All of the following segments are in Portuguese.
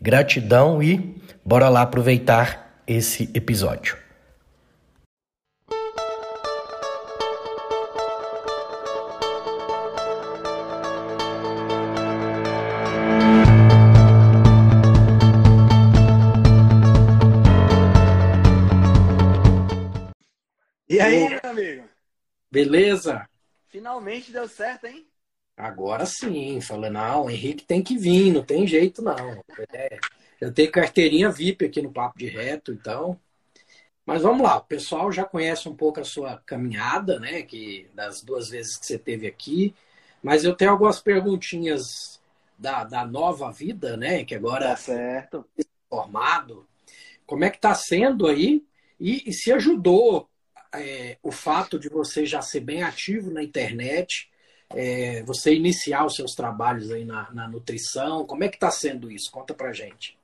Gratidão e bora lá aproveitar esse episódio. E aí, meu amigo? Beleza? Finalmente deu certo, hein? Agora sim, falando, não, o Henrique tem que vir, não tem jeito não. É, eu tenho carteirinha VIP aqui no Papo de Reto, então. Mas vamos lá, o pessoal já conhece um pouco a sua caminhada, né? Que das duas vezes que você teve aqui. Mas eu tenho algumas perguntinhas da, da nova vida, né? Que agora Tá certo. formado. Como é que está sendo aí? E, e se ajudou é, o fato de você já ser bem ativo na internet, é, você iniciar os seus trabalhos aí na, na nutrição, como é que está sendo isso? Conta pra gente.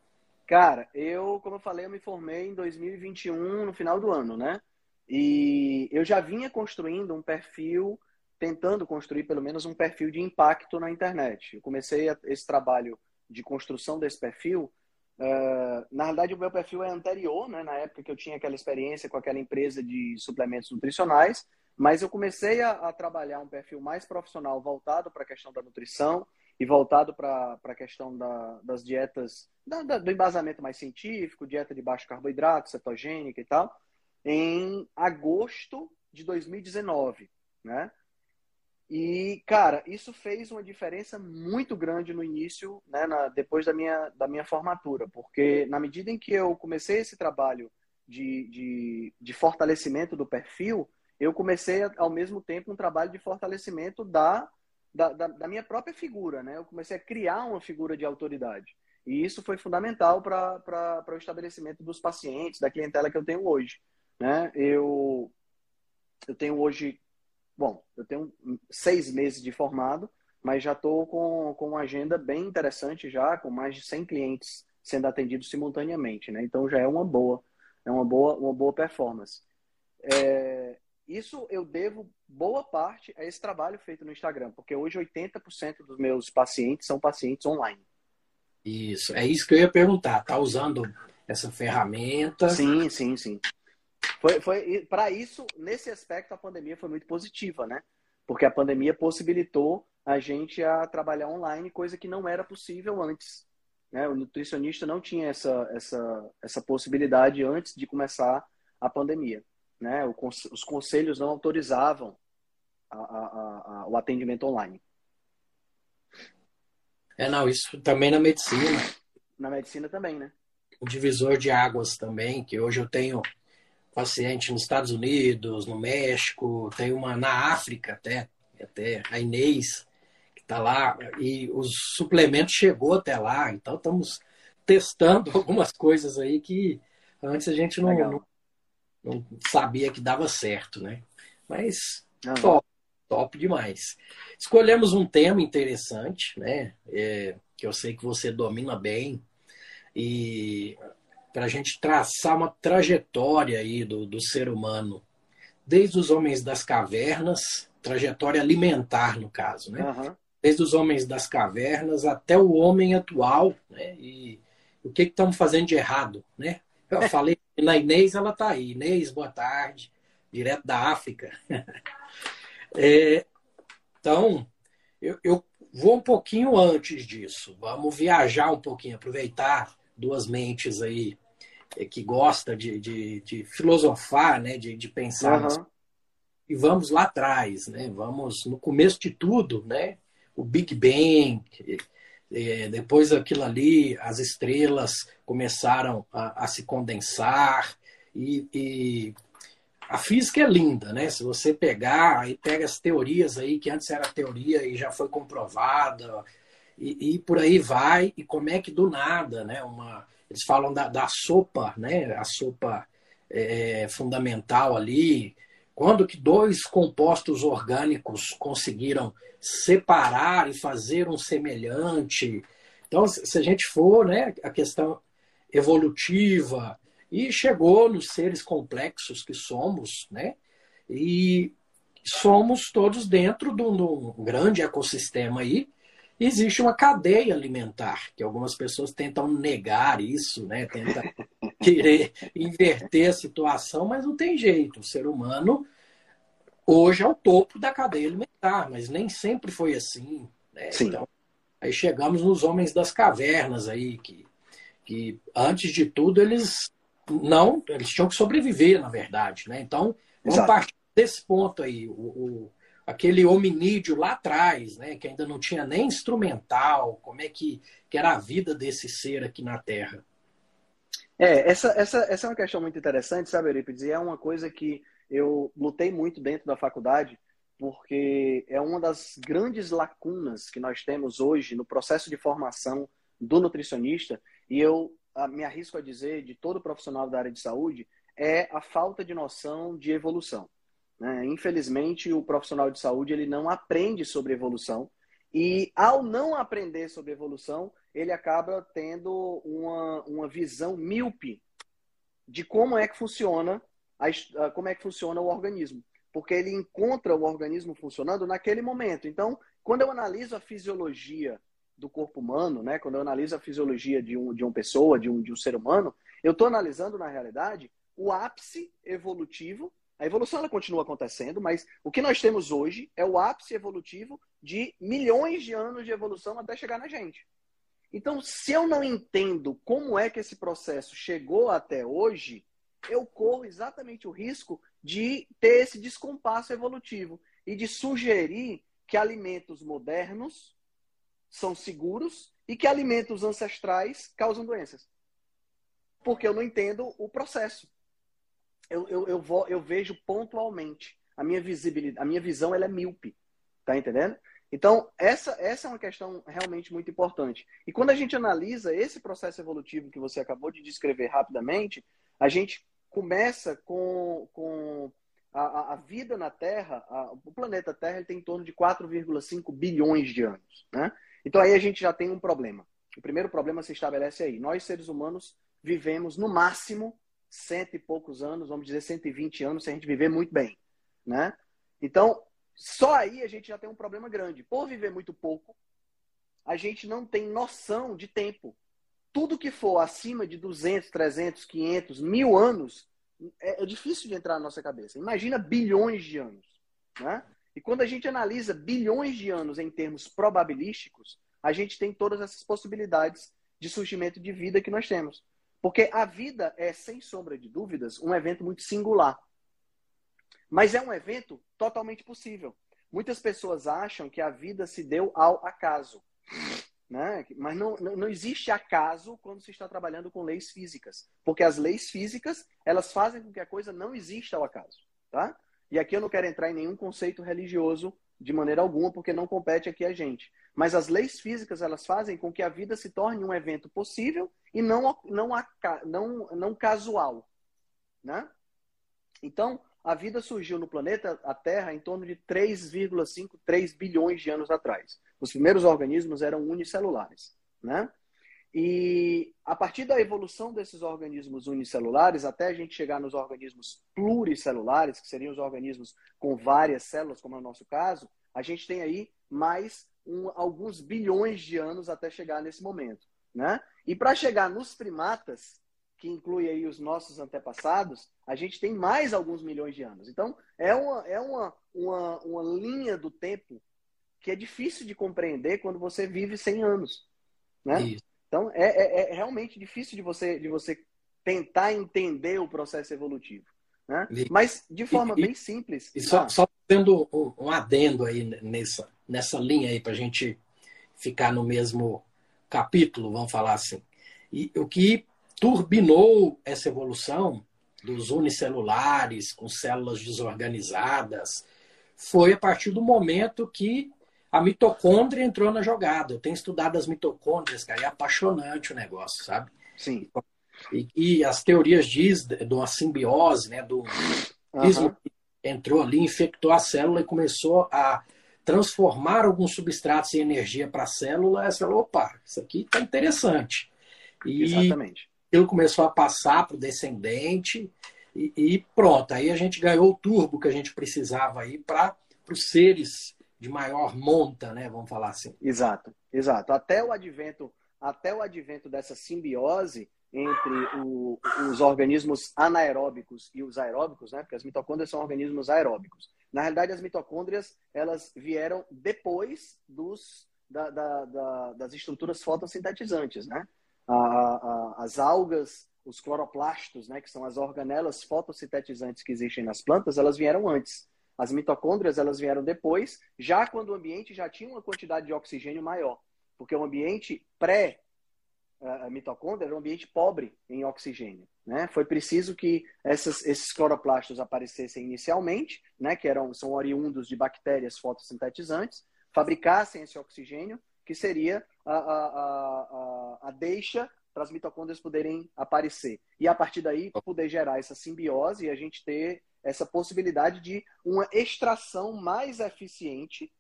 Cara, eu, como eu falei, eu me formei em 2021, no final do ano, né? E eu já vinha construindo um perfil, tentando construir pelo menos um perfil de impacto na internet. Eu comecei esse trabalho de construção desse perfil. eh, na verdade, o meu perfil é anterior, né? Na época que eu tinha aquela experiência com aquela empresa de suplementos nutricionais. Mas eu comecei a, a trabalhar um perfil mais profissional voltado para a questão da nutrição e voltado para a questão da, das dietas, da- da- do embasamento mais científico, dieta de baixo carboidrato, cetogênica e tal, em agosto de 2019, né? E, cara, isso fez uma diferença muito grande no início, né, na- depois da minha, da minha formatura, porque na medida em que eu comecei esse trabalho de, de, de fortalecimento do perfil, eu comecei ao mesmo tempo um trabalho de fortalecimento da, da, da, da minha própria figura, né? Eu comecei a criar uma figura de autoridade. E isso foi fundamental para o estabelecimento dos pacientes, da clientela que eu tenho hoje. Né? Eu, eu tenho hoje, bom, eu tenho seis meses de formado, mas já estou com, com uma agenda bem interessante já, com mais de 100 clientes sendo atendidos simultaneamente. Né? Então já é uma boa, é uma boa, uma boa performance. É, isso eu devo boa parte a esse trabalho feito no Instagram, porque hoje 80% dos meus pacientes são pacientes online. Isso, é isso que eu ia perguntar. Tá usando essa ferramenta? Sim, sim, sim. Foi, foi para isso, nesse aspecto, a pandemia foi muito positiva, né? Porque a pandemia possibilitou a gente a trabalhar online, coisa que não era possível antes. Né? O nutricionista não tinha essa, essa, essa possibilidade antes de começar a pandemia. Né? O, os conselhos não autorizavam a- a- a- o atendimento online. É, não, isso também na medicina. Na medicina também, né? Um divisor de águas também, que hoje eu tenho paciente nos Estados Unidos, no México, tem uma na África até, até a Inês, que está lá, e os suplementos chegou até lá, então estamos testando algumas coisas aí que antes a gente não, não, não sabia que dava certo, né? Mas Aham. top, top demais. Escolhemos um tema interessante, né? É, que eu sei que você domina bem e para a gente traçar uma trajetória aí do, do ser humano, desde os homens das cavernas, trajetória alimentar no caso, né? Aham. Desde os homens das cavernas até o homem atual, né? E o que que estamos fazendo de errado, né? Eu falei na Inês, ela tá aí. Inês, boa tarde, direto da África. É, então, eu, eu vou um pouquinho antes disso. Vamos viajar um pouquinho, aproveitar duas mentes aí é, que gosta de, de, de filosofar, né? De, de pensar Aham. e vamos lá atrás, né? Vamos no começo de tudo, né? O Big Bang, eh, depois aquilo ali, as estrelas começaram a, a se condensar e, e a física é linda, né? Se você pegar, aí pega as teorias aí que antes era teoria e já foi comprovada e, e, por aí vai, e como é que do nada, né? Uma, eles falam da, da sopa, né? A sopa é, é fundamental ali. Quando que dois compostos orgânicos conseguiram separar e fazer um semelhante? Então, se a gente for, né, a questão evolutiva, e chegou nos seres complexos que somos, né? E somos todos dentro de um, grande ecossistema aí. Existe uma cadeia alimentar, que algumas pessoas tentam negar isso, né? Tentam querer inverter a situação, mas não tem jeito. O ser humano hoje é o topo da cadeia alimentar, mas nem sempre foi assim. Né? Então, aí chegamos nos homens das cavernas aí, que, que antes de tudo eles não, eles tinham que sobreviver, na verdade. Né? Então, vamos Exato. partir desse ponto aí. O, o, aquele hominídeo lá atrás, né, que ainda não tinha nem instrumental, como é que, que era a vida desse ser aqui na Terra. É, essa, essa, essa é uma questão muito interessante, sabe, Eurípides? E é uma coisa que eu lutei muito dentro da faculdade, porque é uma das grandes lacunas que nós temos hoje no processo de formação do nutricionista, e eu me arrisco a dizer, de todo profissional da área de saúde, é a falta de noção de evolução. Né? Infelizmente, o profissional de saúde ele não aprende sobre evolução e, ao não aprender sobre evolução, ele acaba tendo uma, uma visão míope de como é que funciona a, como é que funciona o organismo, porque ele encontra o organismo funcionando naquele momento. Então, quando eu analiso a fisiologia do corpo humano, né, quando eu analiso a fisiologia de, um, de uma pessoa, de um, de um ser humano, eu estou analisando, na realidade, o ápice evolutivo a evolução ela continua acontecendo, mas o que nós temos hoje é o ápice evolutivo de milhões de anos de evolução até chegar na gente. Então, se eu não entendo como é que esse processo chegou até hoje, eu corro exatamente o risco de ter esse descompasso evolutivo e de sugerir que alimentos modernos são seguros e que alimentos ancestrais causam doenças. Porque eu não entendo o processo eu, eu, eu, vou, eu vejo pontualmente. A minha visibilidade, a minha visão ela é míope. Tá entendendo? Então, essa, essa é uma questão realmente muito importante. E quando a gente analisa esse processo evolutivo que você acabou de descrever rapidamente, a gente começa com, com a, a vida na Terra, a, o planeta Terra ele tem em torno de 4,5 bilhões de anos. Né? Então aí a gente já tem um problema. O primeiro problema se estabelece aí. Nós, seres humanos, vivemos no máximo cento e poucos anos, vamos dizer 120 anos, se a gente viver muito bem, né? Então, só aí a gente já tem um problema grande. Por viver muito pouco, a gente não tem noção de tempo. Tudo que for acima de 200, 300, 500, mil anos, é, é difícil de entrar na nossa cabeça. Imagina bilhões de anos, né? E quando a gente analisa bilhões de anos em termos probabilísticos, a gente tem todas essas possibilidades de surgimento de vida que nós temos. Porque a vida é, sem sombra de dúvidas, um evento muito singular. Mas é um evento totalmente possível. Muitas pessoas acham que a vida se deu ao acaso. Né? Mas não, não existe acaso quando se está trabalhando com leis físicas. Porque as leis físicas, elas fazem com que a coisa não exista ao acaso. Tá? E aqui eu não quero entrar em nenhum conceito religioso de maneira alguma, porque não compete aqui a gente. Mas as leis físicas, elas fazem com que a vida se torne um evento possível e não, não, não, não casual. Né? Então, a vida surgiu no planeta a Terra em torno de 3,5, 3 bilhões de anos atrás. Os primeiros organismos eram unicelulares. Né? E a partir da evolução desses organismos unicelulares, até a gente chegar nos organismos pluricelulares, que seriam os organismos com várias células, como é o nosso caso, a gente tem aí mais um, alguns bilhões de anos até chegar nesse momento. Né? E para chegar nos primatas, que inclui aí os nossos antepassados, a gente tem mais alguns milhões de anos. Então, é uma, é uma, uma, uma linha do tempo que é difícil de compreender quando você vive 100 anos. Né? Isso. Então, é, é, é, realmente difícil de você, de você tentar entender o processo evolutivo. Né? Mas, de forma e, bem simples. E só, ah, só tendo um, um adendo aí nessa, nessa linha aí, para a gente ficar no mesmo capítulo, vamos falar assim. E o que turbinou essa evolução dos unicelulares com células desorganizadas foi a partir do momento que a mitocôndria entrou na jogada. Eu tenho estudado as mitocôndrias, cara, é apaixonante o negócio, sabe? Sim. E, e as teorias diz de uma simbiose, né, do uhum. entrou ali, infectou a célula e começou a transformar alguns substratos em energia para a célula. A célula, opa, isso aqui está interessante. E Exatamente. Ele começou a passar para o descendente e, e, pronto. Aí a gente ganhou o turbo que a gente precisava aí para os seres de maior monta, né? Vamos falar assim. Exato, exato. Até o advento, até o advento dessa simbiose entre o, os organismos anaeróbicos e os aeróbicos, né? Porque as mitocôndrias são organismos aeróbicos. Na realidade, as mitocôndrias elas vieram depois dos, da, da, da, das estruturas fotossintetizantes, né? A, a, as algas, os cloroplastos, né? Que são as organelas fotossintetizantes que existem nas plantas, elas vieram antes. As mitocôndrias elas vieram depois, já quando o ambiente já tinha uma quantidade de oxigênio maior, porque o ambiente pré a mitocôndria era um ambiente pobre em oxigênio. Né? Foi preciso que essas, esses cloroplastos aparecessem inicialmente, né, que eram, são oriundos de bactérias fotossintetizantes, fabricassem esse oxigênio, que seria a, a, a, a deixa para as mitocôndrias poderem aparecer. E a partir daí poder gerar essa simbiose e a gente ter essa possibilidade de uma extração mais eficiente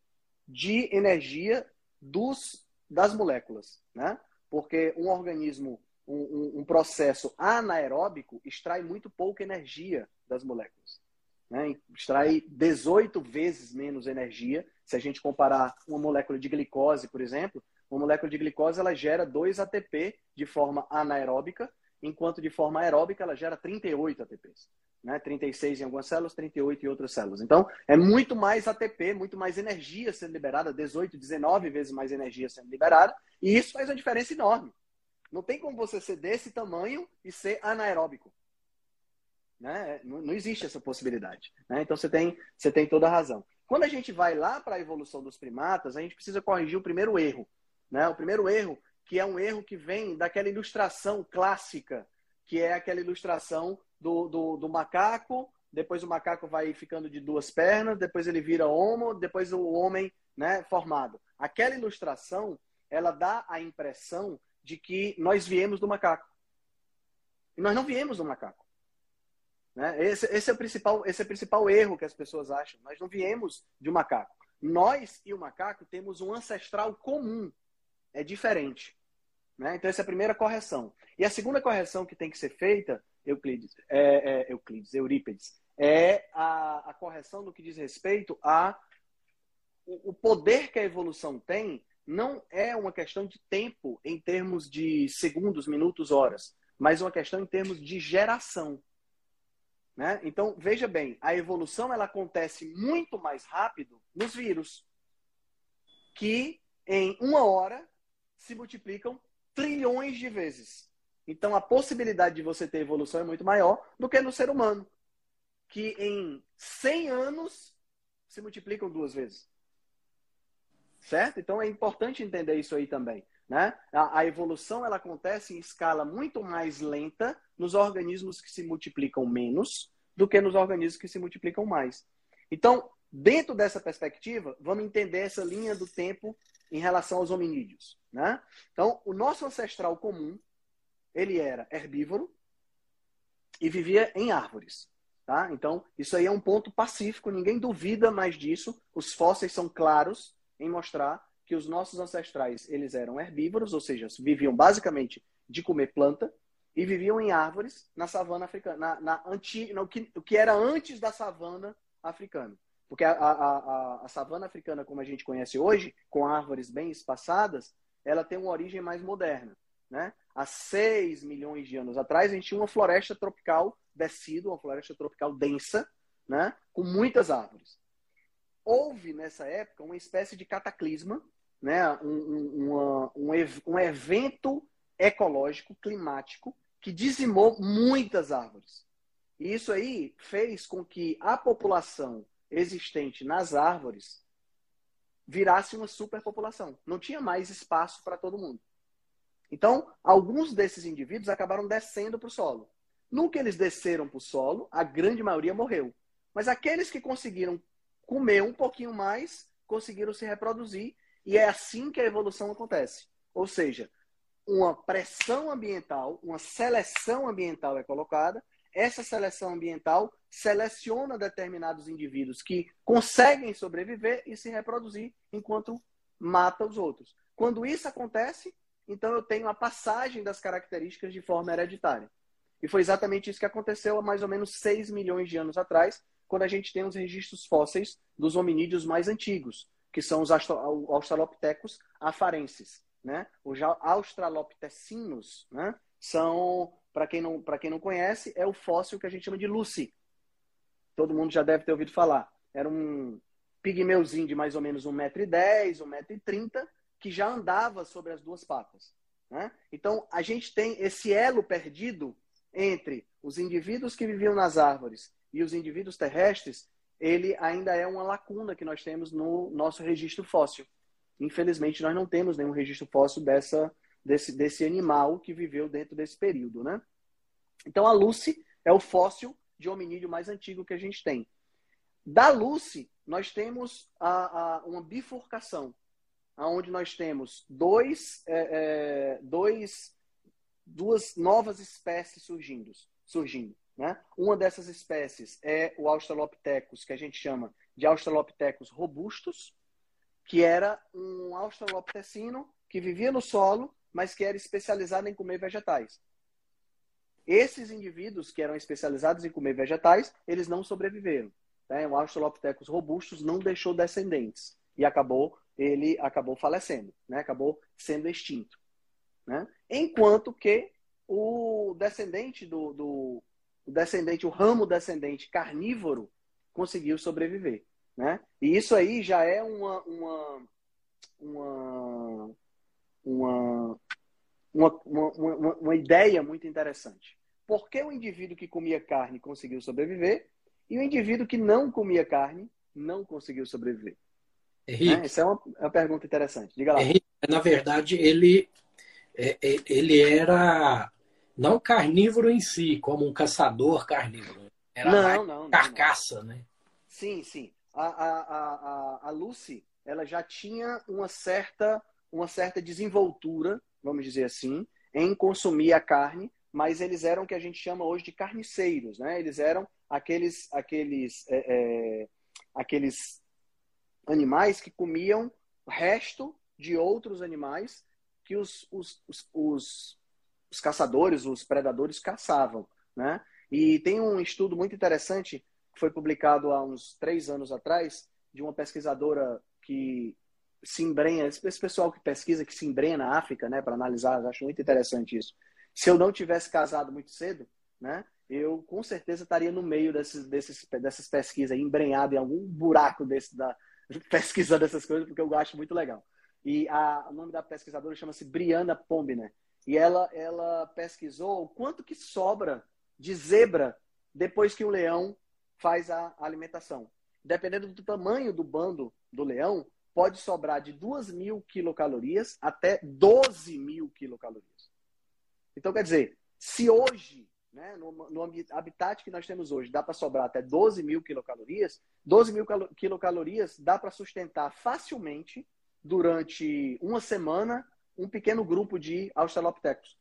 de energia dos, das moléculas. Né? porque um organismo, um, um, processo anaeróbico extrai muito pouca energia das moléculas. Né? Extrai 18 vezes menos energia. Se a gente comparar uma molécula de glicose, por exemplo, uma molécula de glicose ela gera 2 ATP de forma anaeróbica, enquanto de forma aeróbica ela gera 38 ATPs. Né? 36 em algumas células, 38 em outras células. Então, é muito mais ATP, muito mais energia sendo liberada, 18, 19 vezes mais energia sendo liberada, e isso faz uma diferença enorme. Não tem como você ser desse tamanho e ser anaeróbico. Né? Não, não existe essa possibilidade. Né? Então você tem, você tem toda a razão. Quando a gente vai lá para a evolução dos primatas, a gente precisa corrigir o primeiro erro. Né? O primeiro erro, que é um erro que vem daquela ilustração clássica, que é aquela ilustração do, do, do macaco, depois o macaco vai ficando de duas pernas, depois ele vira homo, depois o homem né, formado. Aquela ilustração ela dá a impressão de que nós viemos do macaco. E nós não viemos do macaco. Né? Esse, esse, é o principal, esse é o principal erro que as pessoas acham. Nós não viemos de um macaco. Nós e o macaco temos um ancestral comum. É diferente. Né? Então, essa é a primeira correção. E a segunda correção que tem que ser feita, Euclides, é, é, Euclides Eurípides, é a, a correção no que diz respeito a o, o poder que a evolução tem não é uma questão de tempo em termos de segundos, minutos, horas, mas uma questão em termos de geração. Né? Então, veja bem, a evolução ela acontece muito mais rápido nos vírus, que em uma hora se multiplicam trilhões de vezes. Então, a possibilidade de você ter evolução é muito maior do que no ser humano, que em 100 anos se multiplicam duas vezes certo? Então é importante entender isso aí também. Né? A, a, evolução ela acontece em escala muito mais lenta nos organismos que se multiplicam menos do que nos organismos que se multiplicam mais. Então, dentro dessa perspectiva, vamos entender essa linha do tempo em relação aos hominídeos. Né? Então, o nosso ancestral comum, ele era herbívoro e vivia em árvores. Tá? Então, isso aí é um ponto pacífico, ninguém duvida mais disso. Os fósseis são claros em mostrar que os nossos ancestrais eles eram herbívoros, ou seja, viviam basicamente de comer planta e viviam em árvores na savana africana, na, na anti, no que, o que era antes da savana africana. Porque a, a, a, a, savana africana, como a gente conhece hoje, com árvores bem espaçadas, ela tem uma origem mais moderna. Né? Há 6 milhões de anos atrás, a gente tinha uma floresta tropical descida, uma floresta tropical densa, né? com muitas árvores houve nessa época uma espécie de cataclisma, né? um, um, um, evento ecológico, climático, que dizimou muitas árvores. E isso aí fez com que a população existente nas árvores virasse uma superpopulação. Não tinha mais espaço para todo mundo. Então, alguns desses indivíduos acabaram descendo para o solo. Que eles desceram para o solo, a grande maioria morreu. Mas aqueles que conseguiram comer um pouquinho mais, conseguiram se reproduzir e é assim que a evolução acontece. Ou seja, uma pressão ambiental, uma seleção ambiental é colocada, essa seleção ambiental seleciona determinados indivíduos que conseguem sobreviver e se reproduzir enquanto mata os outros. Quando isso acontece, então eu tenho a passagem das características de forma hereditária. E foi exatamente isso que aconteceu há mais ou menos 6 milhões de anos atrás, quando a gente tem os registros fósseis dos hominídeos mais antigos, que são os australopithecus afarenses. Né? Os australopitecinos né? são, para quem, não, quem não conhece, é o fóssil que a gente chama de Lucy. Todo mundo já deve ter ouvido falar. Era um pigmeuzinho de mais ou menos 1,10m, 1,30m, que já andava sobre as duas patas. Né? Então, a gente tem esse elo perdido entre os indivíduos que viviam nas árvores e os indivíduos terrestres, ele ainda é uma lacuna que nós temos no nosso registro fóssil. Infelizmente, nós não temos nenhum registro fóssil dessa, desse, desse animal que viveu dentro desse período. Né? Então, a Lucy é o fóssil de hominídeo mais antigo que a gente tem. Da Lucy, nós temos a, a, uma bifurcação onde nós temos dois, é, é, dois, duas novas espécies surgindo. surgindo né? Uma dessas espécies é o Australopithecus, que a gente chama de Australopithecus robustus, que era um australopitecino que vivia no solo, mas que era especializado em comer vegetais. Esses indivíduos que eram especializados em comer vegetais, eles não sobreviveram. Né? O Australopithecus robustus não deixou descendentes e acabou ele acabou falecendo, né? acabou sendo extinto. Né? Enquanto que o descendente do, do o descendente, o ramo descendente carnívoro conseguiu sobreviver. Né? E isso aí já é uma, uma, uma, uma, uma, uma, uma ideia muito interessante. Por que o indivíduo que comia carne conseguiu sobreviver e o indivíduo que não comia carne não conseguiu sobreviver? Henrique, né? Essa é uma, é uma, pergunta interessante. Diga lá. Henrique, na verdade, ele, é, é, ele era não carnívoro em si, como um caçador carnívoro. Era não, não, carcaça, não, né? Sim, sim. A, a, a, a Lucy, ela já tinha uma certa, uma certa desenvoltura, vamos dizer assim, em consumir a carne, mas eles eram o que a gente chama hoje de carniceiros, né? Eles eram aqueles, aqueles, é, é, aqueles animais que comiam o resto de outros animais que os, os, os, os, os caçadores, os predadores caçavam, né? E tem um estudo muito interessante que foi publicado há uns três anos atrás de uma pesquisadora que se embrenha, esse pessoal que pesquisa, que se embrenha na África, né, para analisar, acho muito interessante isso. Se eu não tivesse casado muito cedo, né, eu com certeza estaria no meio desses, desses, dessas pesquisas, embrenhado em algum buraco desse da, pesquisando essas coisas, porque eu acho muito legal. E a, o nome da pesquisadora chama-se Brianna Pombner. E ela, ela pesquisou o quanto que sobra de zebra depois que o leão faz a alimentação. Dependendo do tamanho do bando do leão, pode sobrar de 2 mil quilocalorias até 12 mil quilocalorias. Então, quer dizer, se hoje né, no, no habitat que nós temos hoje, dá para sobrar até 12 mil quilocalorias, 12 mil quilocalorias dá para sustentar facilmente durante uma semana um pequeno grupo de australopithecus.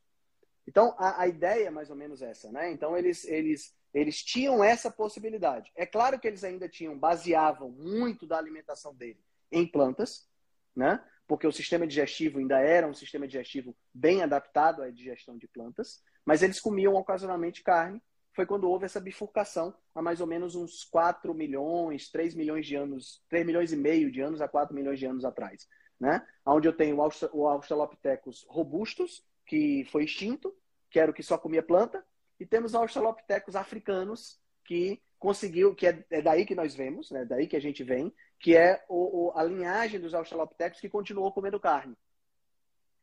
Então, a, a ideia é mais ou menos essa, né? Então, eles, eles, eles tinham essa possibilidade. É claro que eles ainda tinham, baseavam muito da alimentação dele em plantas, né? Porque o sistema digestivo ainda era um sistema digestivo bem adaptado à digestão de plantas mas eles comiam ocasionalmente carne. Foi quando houve essa bifurcação há mais ou menos uns 4 milhões, 3 milhões de anos, 3 milhões e meio de anos a 4 milhões de anos atrás, né? Onde eu tenho o Australopithecus robustus, que foi extinto, que era o que só comia planta, e temos os Australopithecus africanos, que conseguiu, que é, é, daí que nós vemos, né? Daí que a gente vem, que é o, o, a linhagem dos Australopithecus que continuou comendo carne.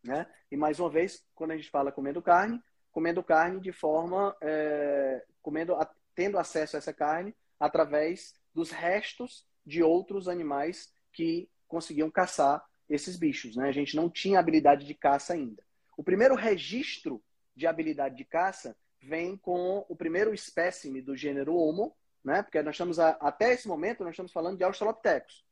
Né? E mais uma vez, quando a gente fala comendo carne, comendo carne de forma, é, comendo, tendo acesso a essa carne através dos restos de outros animais que conseguiam caçar esses bichos. Né? A gente não tinha habilidade de caça ainda. O primeiro registro de habilidade de caça vem com o primeiro espécime do gênero Homo, né? porque nós estamos, a, até esse momento, nós estamos falando de Australopithecus.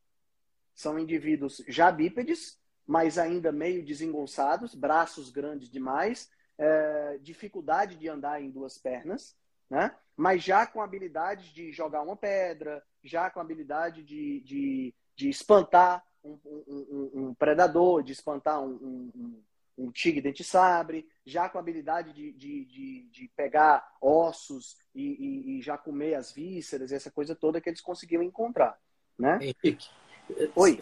são indivíduos já bípedes, mas ainda meio desengonçados, braços grandes demais, é, dificuldade de andar em duas pernas, né? mas já com habilidade de jogar uma pedra, já com habilidade de, de, de espantar um, um, um, predador, de espantar um, um, tigre dente-sabre, já com habilidade de, de, de, de pegar ossos e, e, e, já comer as vísceras, essa coisa toda que eles conseguiam encontrar. Né? Henrique, Oi.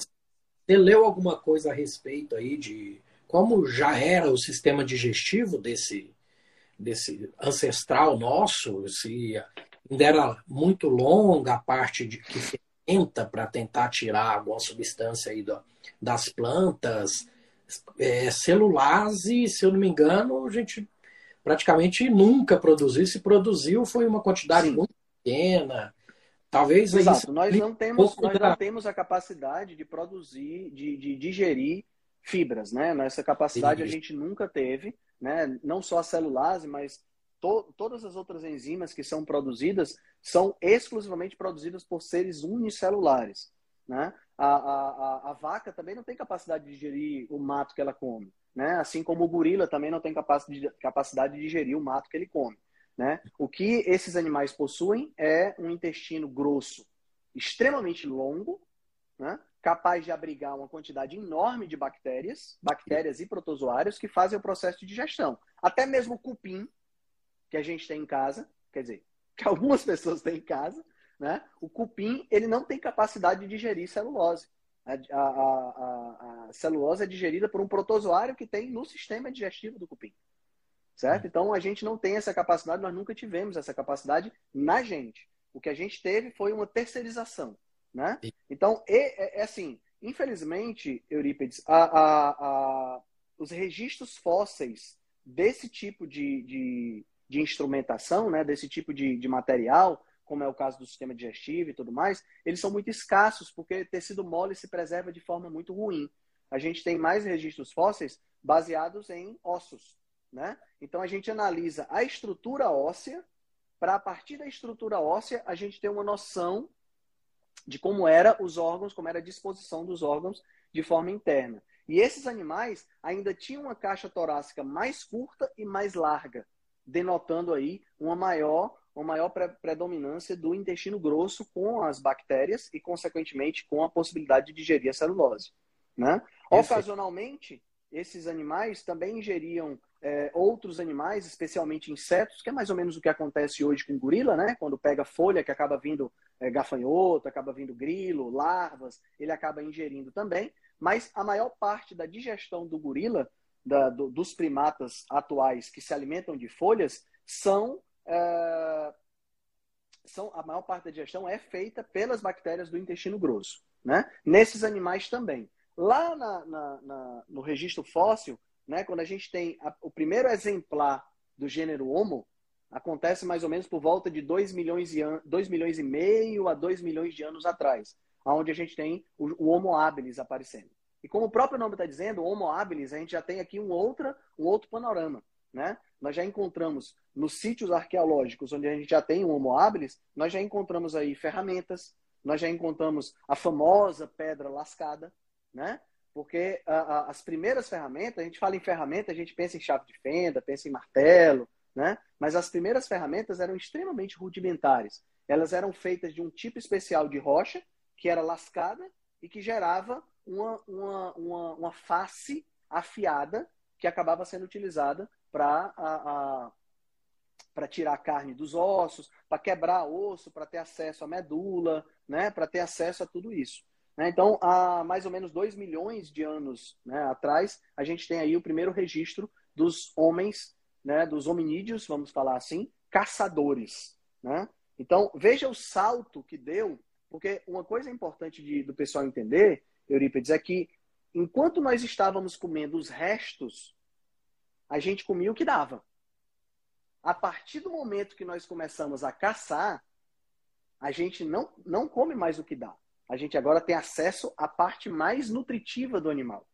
você leu alguma coisa a respeito aí de como já era o sistema digestivo desse, desse ancestral nosso, se ainda era muito longa a parte de que fermenta para tentar tirar alguma substância aí do, das plantas, é, celulase, se eu não me engano, a gente praticamente nunca produziu. Se produziu, foi uma quantidade Sim. muito pequena. Talvez Exato. nós não temos nós da... não temos a capacidade de produzir, de, de digerir fibras, né? Essa capacidade Sim. a gente nunca teve, né? Não só a celulase, mas to todas as outras enzimas que são produzidas são exclusivamente produzidas por seres unicelulares, né? A, a, a, vaca também não tem capacidade de digerir o mato que ela come, né? Assim como o gorila também não tem capacidade de digerir o mato que ele come, né? O que esses animais possuem é um intestino grosso, extremamente longo, né? capaz de abrigar uma quantidade enorme de bactérias, bactérias e protozoários que fazem o processo de digestão. Até mesmo o cupim, que a gente tem em casa, quer dizer, que algumas pessoas têm em casa, né? O cupim, ele não tem capacidade de digerir celulose. A, a, a, a celulose é digerida por um protozoário que tem no sistema digestivo do cupim. Certo? Então, a gente não tem essa capacidade, nós nunca tivemos essa capacidade na gente. O que a gente teve foi uma terceirização. Né? Então, é, é, assim, infelizmente, Eurípides, a, a, a, os registros fósseis desse tipo de, de, de instrumentação, né, desse tipo de, de material, como é o caso do sistema digestivo e tudo mais, eles são muito escassos, porque tecido mole se preserva de forma muito ruim. A gente tem mais registros fósseis baseados em ossos. Né? Então, a gente analisa a estrutura óssea, para a partir da estrutura óssea, a gente ter uma noção de como era os órgãos, como era a disposição dos órgãos de forma interna. E esses animais ainda tinham uma caixa torácica mais curta e mais larga, denotando aí uma maior, uma maior predominância do intestino grosso com as bactérias e, consequentemente, com a possibilidade de digerir a celulose. Né? Ocasionalmente, esses animais também ingeriam é, outros animais, especialmente insetos, que é mais ou menos o que acontece hoje com o gorila, né? Quando pega folha que acaba vindo é, gafanhoto, acaba vindo grilo, larvas, ele acaba ingerindo também. Mas a maior parte da digestão do gorila, da, do, dos primatas atuais que se alimentam de folhas, são, é, são a maior parte da digestão é feita pelas bactérias do intestino grosso, né? Nesses animais também. Lá na, na, na, no registro fóssil, né, quando a gente tem a, o primeiro exemplar do gênero Homo, acontece mais ou menos por volta de 2 milhões, e 2 milhões e meio a 2 milhões de anos atrás, onde a gente tem o, o Homo habilis aparecendo. E como o próprio nome está dizendo, Homo habilis, a gente já tem aqui um, outra, um outro panorama. Né? Nós já encontramos nos sítios arqueológicos onde a gente já tem o Homo habilis, nós já encontramos aí ferramentas, nós já encontramos a famosa pedra lascada, né? Porque a, a, as primeiras ferramentas, a gente fala em ferramenta, a gente pensa em chave de fenda, pensa em martelo, né? Mas as primeiras ferramentas eram extremamente rudimentares. Elas eram feitas de um tipo especial de rocha, que era lascada e que gerava uma, uma, uma, uma face afiada que acabava sendo utilizada para para tirar a carne dos ossos, para quebrar osso, para ter acesso à medula, né, para ter acesso a tudo isso. Né? Então, há mais ou menos 2 milhões de anos né, atrás, a gente tem aí o primeiro registro dos homens, né, dos hominídeos, vamos falar assim, caçadores. Né? Então, veja o salto que deu, porque uma coisa importante de, do pessoal entender, Eurípides, é que enquanto nós estávamos comendo os restos, a gente comia o que dava. A partir do momento que nós começamos a caçar, a gente não, não come mais o que dá a gente agora tem acesso à parte mais nutritiva do animal.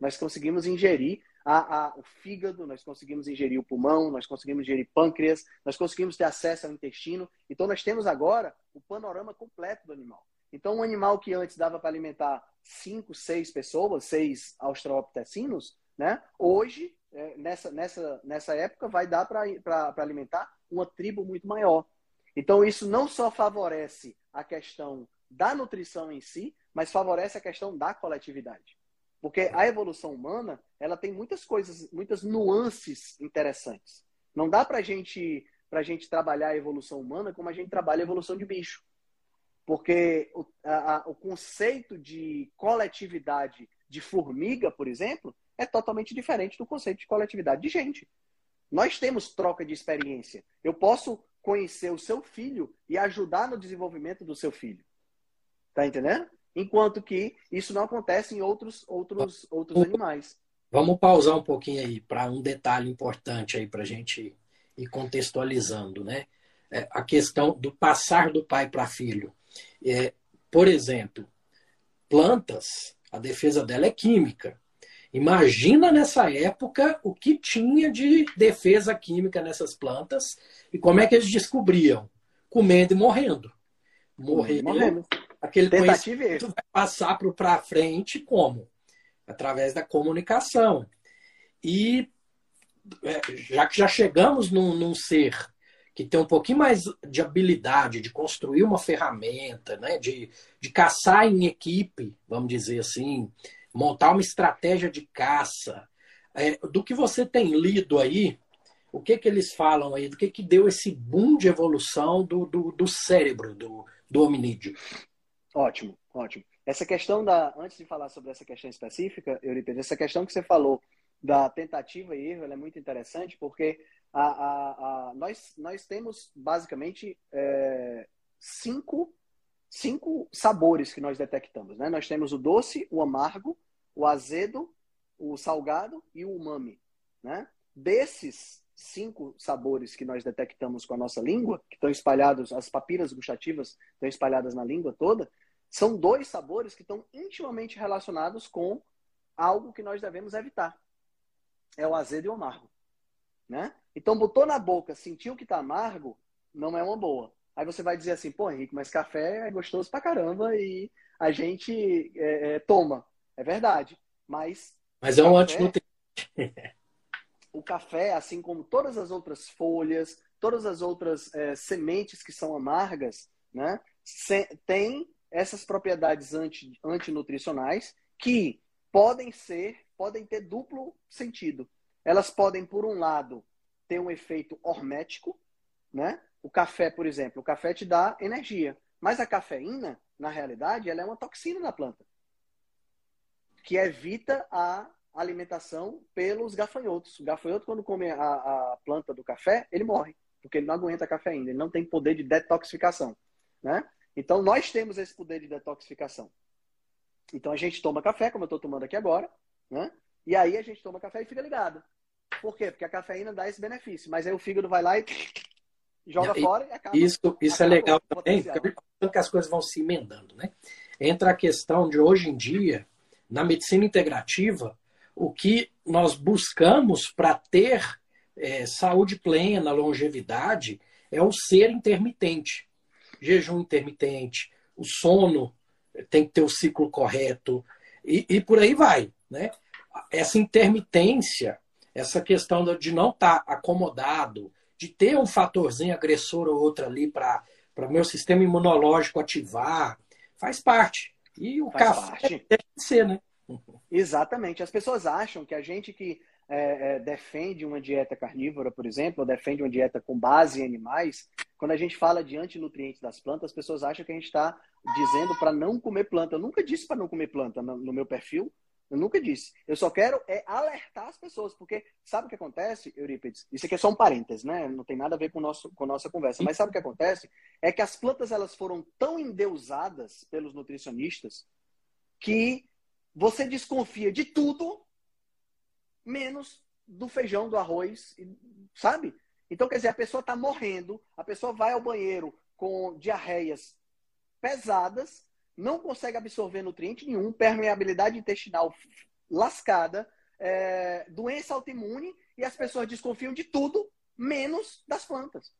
Nós conseguimos ingerir a, a, o fígado, nós conseguimos ingerir o pulmão, nós conseguimos ingerir pâncreas, nós conseguimos ter acesso ao intestino. Então, nós temos agora o panorama completo do animal. Então, um animal que antes dava para alimentar cinco, seis pessoas, seis australopitecinos, né? Hoje, é, nessa, nessa, nessa época, vai dar para alimentar uma tribo muito maior. Então, isso não só favorece a questão da nutrição em si, mas favorece a questão da coletividade. Porque a evolução humana, ela tem muitas coisas, muitas nuances interessantes. Não dá para gente, a gente trabalhar a evolução humana como a gente trabalha a evolução de bicho. Porque o, a, o conceito de coletividade de formiga, por exemplo, é totalmente diferente do conceito de coletividade de gente. Nós temos troca de experiência. Eu posso conhecer o seu filho e ajudar no desenvolvimento do seu filho. Tá entendendo? Enquanto que isso não acontece em outros, outros, outros animais. Vamos pausar um pouquinho aí para um detalhe importante aí para a gente ir contextualizando, né? É, a questão do passar do pai para filho. É, por exemplo, plantas, a defesa dela é química. Imagina nessa época o que tinha de defesa química nessas plantas e como é que eles descobriam? Comendo e morrendo. Morrendo. Morrendo. Aquele Tentativa conhecimento vai passar para frente como? Através da comunicação. E é, já que já chegamos num, num, ser que tem um pouquinho mais de habilidade de construir uma ferramenta, né, de, de caçar em equipe, vamos dizer assim, montar uma estratégia de caça, é, do que você tem lido aí, o que que eles falam aí, do que que deu esse boom de evolução do, do, do cérebro do, do hominídeo? Ótimo, ótimo. Essa questão da. Antes de falar sobre essa questão específica, Euripides, essa questão que você falou da tentativa e erro é muito interessante porque a, a, a, nós, nós temos basicamente é, cinco, cinco sabores que nós detectamos. Né? Nós temos o doce, o amargo, o azedo, o salgado e o umami. Né? Desses cinco sabores que nós detectamos com a nossa língua, que estão espalhados, as papilas gustativas estão espalhadas na língua toda, são dois sabores que estão intimamente relacionados com algo que nós devemos evitar. É o azedo e o amargo. Né? Então, botou na boca, sentiu que está amargo, não é uma boa. Aí você vai dizer assim, pô, Henrique, mas café é gostoso pra caramba e a gente é, é, toma. É verdade. Mas. Mas é um antinutriente. o café, assim como todas as outras folhas, todas as outras é, sementes que são amargas, né, tem essas propriedades anti, antinutricionais que podem ser, podem ter duplo sentido. Elas podem, por um lado, ter um efeito hormético, né? O café, por exemplo, o café te dá energia, mas a cafeína, na realidade, ela é uma toxina na planta que evita a alimentação pelos gafanhotos. O gafanhoto, quando come a, a planta do café, ele morre, porque ele não aguenta a cafeína, ele não tem poder de detoxificação, né? Então, nós temos esse poder de detoxificação. Então, a gente toma café, como eu estou tomando aqui agora, né? E aí a gente toma café e fica ligado. Por quê? Porque a cafeína dá esse benefício. Mas aí o fígado vai lá e joga e, fora e acaba. Isso, isso é acaba é legal também, porque as coisas vão se emendando, né? Entra a questão de hoje em dia, na medicina integrativa, o que nós buscamos para ter é, saúde plena, longevidade, é o ser intermitente jejum intermitente, o sono tem que ter o ciclo correto e, e por aí vai, né? Essa intermitência, essa questão de não estar tá acomodado, de ter um fatorzinho agressor ou outro ali para o meu sistema imunológico ativar, faz parte. E o faz café parte. deve ser, né? Exatamente. As pessoas acham que a gente que é, é, defende uma dieta carnívora, por exemplo, ou defende uma dieta com base em animais, quando a gente fala de antinutrientes das plantas, as pessoas acham que a gente está dizendo para não comer planta. Eu nunca disse para não comer planta no, no, meu perfil. Eu nunca disse. Eu só quero é alertar as pessoas, porque sabe o que acontece, Eurípides? Isso aqui é só um parênteses, né? Não tem nada a ver com, nosso, com a nossa conversa. Mas sabe o que acontece? É que as plantas elas foram tão endeusadas pelos nutricionistas que você desconfia de tudo menos do feijão, do arroz, sabe? Então, quer dizer, a pessoa está morrendo, a pessoa vai ao banheiro com diarreias pesadas, não consegue absorver nutriente nenhum, permeabilidade intestinal lascada, é, doença autoimune, e as pessoas desconfiam de tudo, menos das plantas.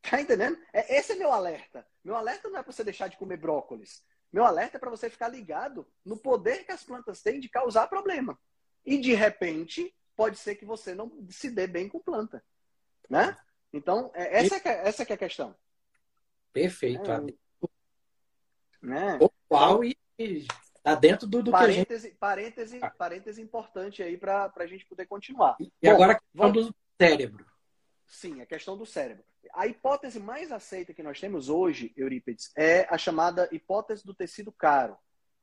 Tá entendendo? É, esse é meu alerta. Meu alerta não é para você deixar de comer brócolis. Meu alerta é para você ficar ligado no poder que as plantas têm de causar problema. E de repente, pode ser que você não se dê bem com planta, né? Então, é, essa, é, é, essa é a questão. Perfeito. É, né? Qual e está dentro do, do parêntese, que a gente... parêntese, ah. parêntese importante aí para a gente poder continuar. E Bom, agora a questão vamos... do cérebro. Sim, a questão do cérebro. A hipótese mais aceita que nós temos hoje, Eurípides, é a chamada hipótese do tecido caro,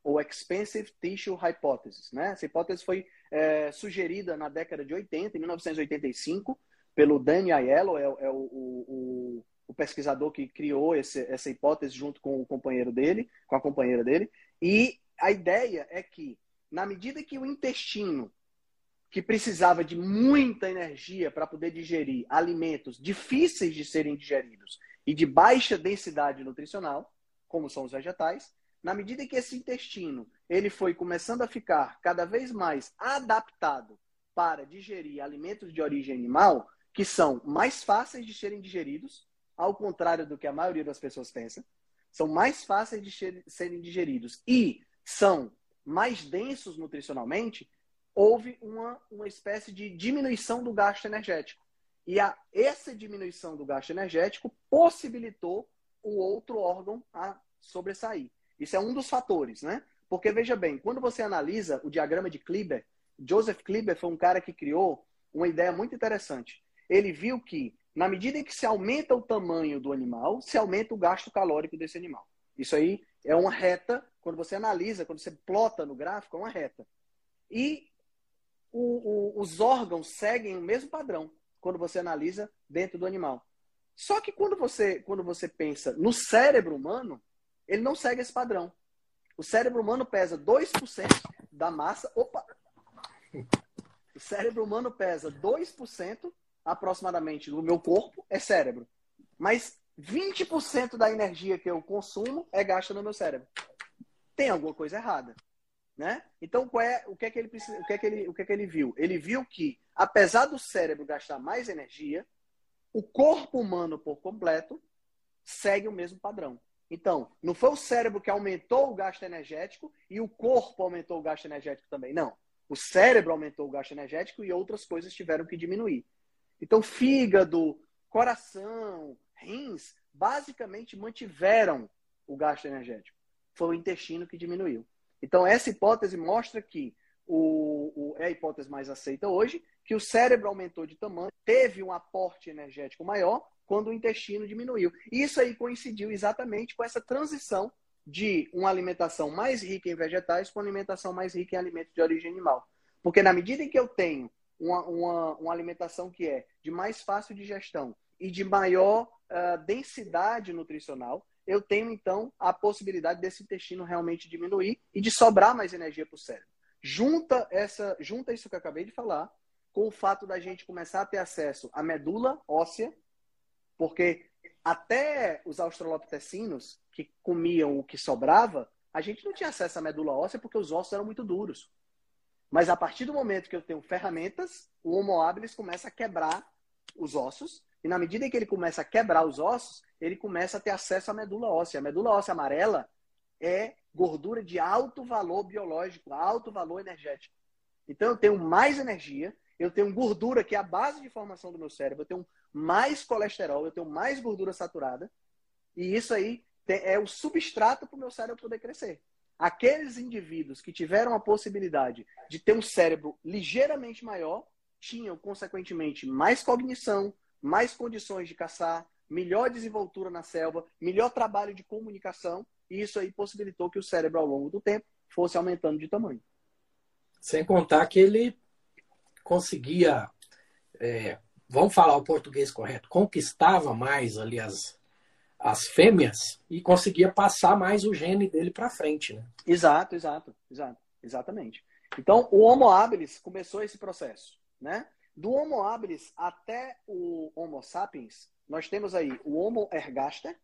ou Expensive Tissue Hypothesis. Né? Essa hipótese foi é, sugerida na década de 80, em 1985, pelo Danny Aiello, é, é o, o, o, pesquisador que criou esse, essa hipótese junto com o companheiro dele, com a companheira dele. E a ideia é que, na medida que o intestino que precisava de muita energia para poder digerir alimentos difíceis de serem digeridos e de baixa densidade nutricional, como são os vegetais, na medida que esse intestino ele foi começando a ficar cada vez mais adaptado para digerir alimentos de origem animal, que são mais fáceis de serem digeridos, ao contrário do que a maioria das pessoas pensa, são mais fáceis de serem digeridos e são mais densos nutricionalmente, houve uma, uma espécie de diminuição do gasto energético. E a, essa diminuição do gasto energético possibilitou o outro órgão a sobressair. Isso é um dos fatores, né? Porque, veja bem, quando você analisa o diagrama de Kleber, Joseph Kleber foi um cara que criou uma ideia muito interessante. Ele viu que, na medida em que se aumenta o tamanho do animal, se aumenta o gasto calórico desse animal. Isso aí é uma reta, quando você analisa, quando você plota no gráfico, é uma reta. E o, o, os órgãos seguem o mesmo padrão quando você analisa dentro do animal. Só que quando você, quando você pensa no cérebro humano, ele não segue esse padrão. O cérebro humano pesa 2% da massa. Opa! O cérebro humano pesa 2% aproximadamente do meu corpo, é cérebro. Mas 20% da energia que eu consumo é gasta no meu cérebro. Tem alguma coisa errada. Né? Então, é, o, que é que ele precisa, o, que é que ele, o que é que ele viu? Ele viu que, apesar do cérebro gastar mais energia, o corpo humano por completo segue o mesmo padrão. Então, não foi o cérebro que aumentou o gasto energético e o corpo aumentou o gasto energético também. Não. O cérebro aumentou o gasto energético e outras coisas tiveram que diminuir. Então, fígado, coração, rins, basicamente mantiveram o gasto energético. Foi o intestino que diminuiu. Então, essa hipótese mostra que o, o, é a hipótese mais aceita hoje, que o cérebro aumentou de tamanho, teve um aporte energético maior quando o intestino diminuiu. Isso aí coincidiu exatamente com essa transição de uma alimentação mais rica em vegetais para uma alimentação mais rica em alimentos de origem animal. Porque na medida em que eu tenho uma, uma, uma alimentação que é de mais fácil digestão e de maior uh, densidade nutricional, eu tenho então a possibilidade desse intestino realmente diminuir e de sobrar mais energia para o cérebro. Junta essa, junta isso que eu acabei de falar com o fato da gente começar a ter acesso à medula óssea, porque até os australopitecinos que comiam o que sobrava, a gente não tinha acesso à medula óssea porque os ossos eram muito duros. Mas a partir do momento que eu tenho ferramentas, o Homo habilis começa a quebrar os ossos, e na medida em que ele começa a quebrar os ossos, ele começa a ter acesso à medula óssea. A medula óssea amarela é gordura de alto valor biológico, alto valor energético. Então eu tenho mais energia, eu tenho gordura que é a base de formação do meu cérebro, eu tenho mais colesterol, eu tenho mais gordura saturada, e isso aí é o substrato para o meu cérebro poder crescer. Aqueles indivíduos que tiveram a possibilidade de ter um cérebro ligeiramente maior, tinham, consequentemente, mais cognição, mais condições de caçar, melhor desenvoltura na selva, melhor trabalho de comunicação, e isso aí possibilitou que o cérebro, ao longo do tempo, fosse aumentando de tamanho. Sem contar que ele conseguia, é, vamos falar o português correto, conquistava mais ali as, as fêmeas e conseguia passar mais o gene dele para frente, né? Exato, exato, exato, exatamente. Então, o Homo habilis começou esse processo, né? Do Homo habilis até o Homo sapiens, nós temos aí o Homo ergaster,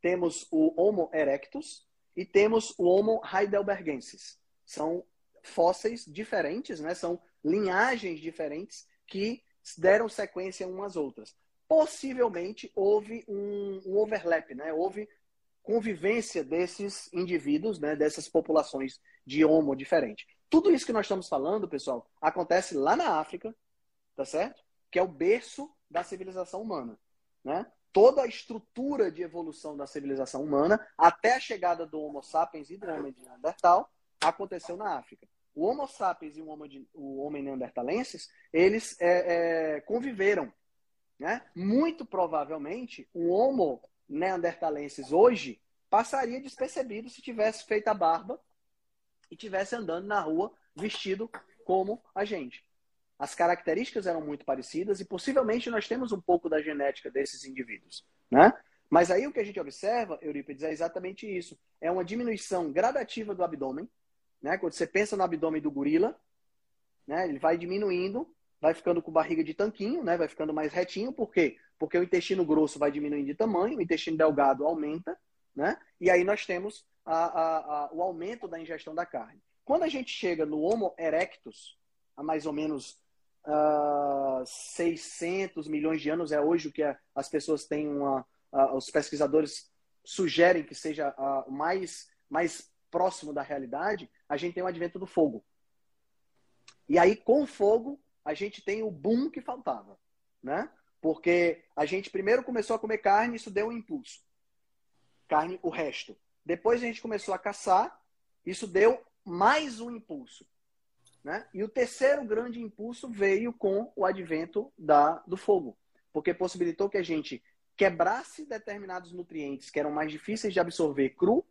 temos o Homo erectus e temos o Homo heidelbergensis. São fósseis diferentes, né? são linhagens diferentes que deram sequência umas outras. Possivelmente houve um, um overlap, né? houve convivência desses indivíduos, né, dessas populações de homo diferente. Tudo isso que nós estamos falando, pessoal, acontece lá na África, tá certo? Que é o berço da civilização humana, né? Toda a estrutura de evolução da civilização humana, até a chegada do Homo sapiens e do homem de Neandertal, aconteceu na África. O Homo sapiens e o Homo, de, o homem neandertalenses, eles é, é, conviveram. Né? Muito provavelmente, o Homo neandertalenses hoje passaria despercebido se tivesse feito a barba e tivesse andando na rua vestido como a gente. As características eram muito parecidas e possivelmente nós temos um pouco da genética desses indivíduos, né? Mas aí o que a gente observa, Eurípides, é exatamente isso. É uma diminuição gradativa do abdômen, né? Quando você pensa no abdômen do gorila, né? Ele vai diminuindo, vai ficando com barriga de tanquinho, né? Vai ficando mais retinho, por quê? Porque o intestino grosso vai diminuindo de tamanho, o intestino delgado aumenta, né? E aí nós temos a, a, a, o aumento da ingestão da carne. Quando a gente chega no Homo erectus, há mais ou menos uh, ah, 600 milhões de anos, é hoje o que as pessoas têm uma. Os pesquisadores sugerem que seja uh, mais, mais próximo da realidade, a gente tem o advento do fogo. E aí, com o fogo, a gente tem o boom que faltava, né? Porque a gente primeiro começou a comer carne, isso deu um impulso. Carne, o resto. Depois a gente começou a caçar, isso deu mais um impulso. Né? E o terceiro grande impulso veio com o advento da, do fogo, porque possibilitou que a gente quebrasse determinados nutrientes que eram mais difíceis de absorver cru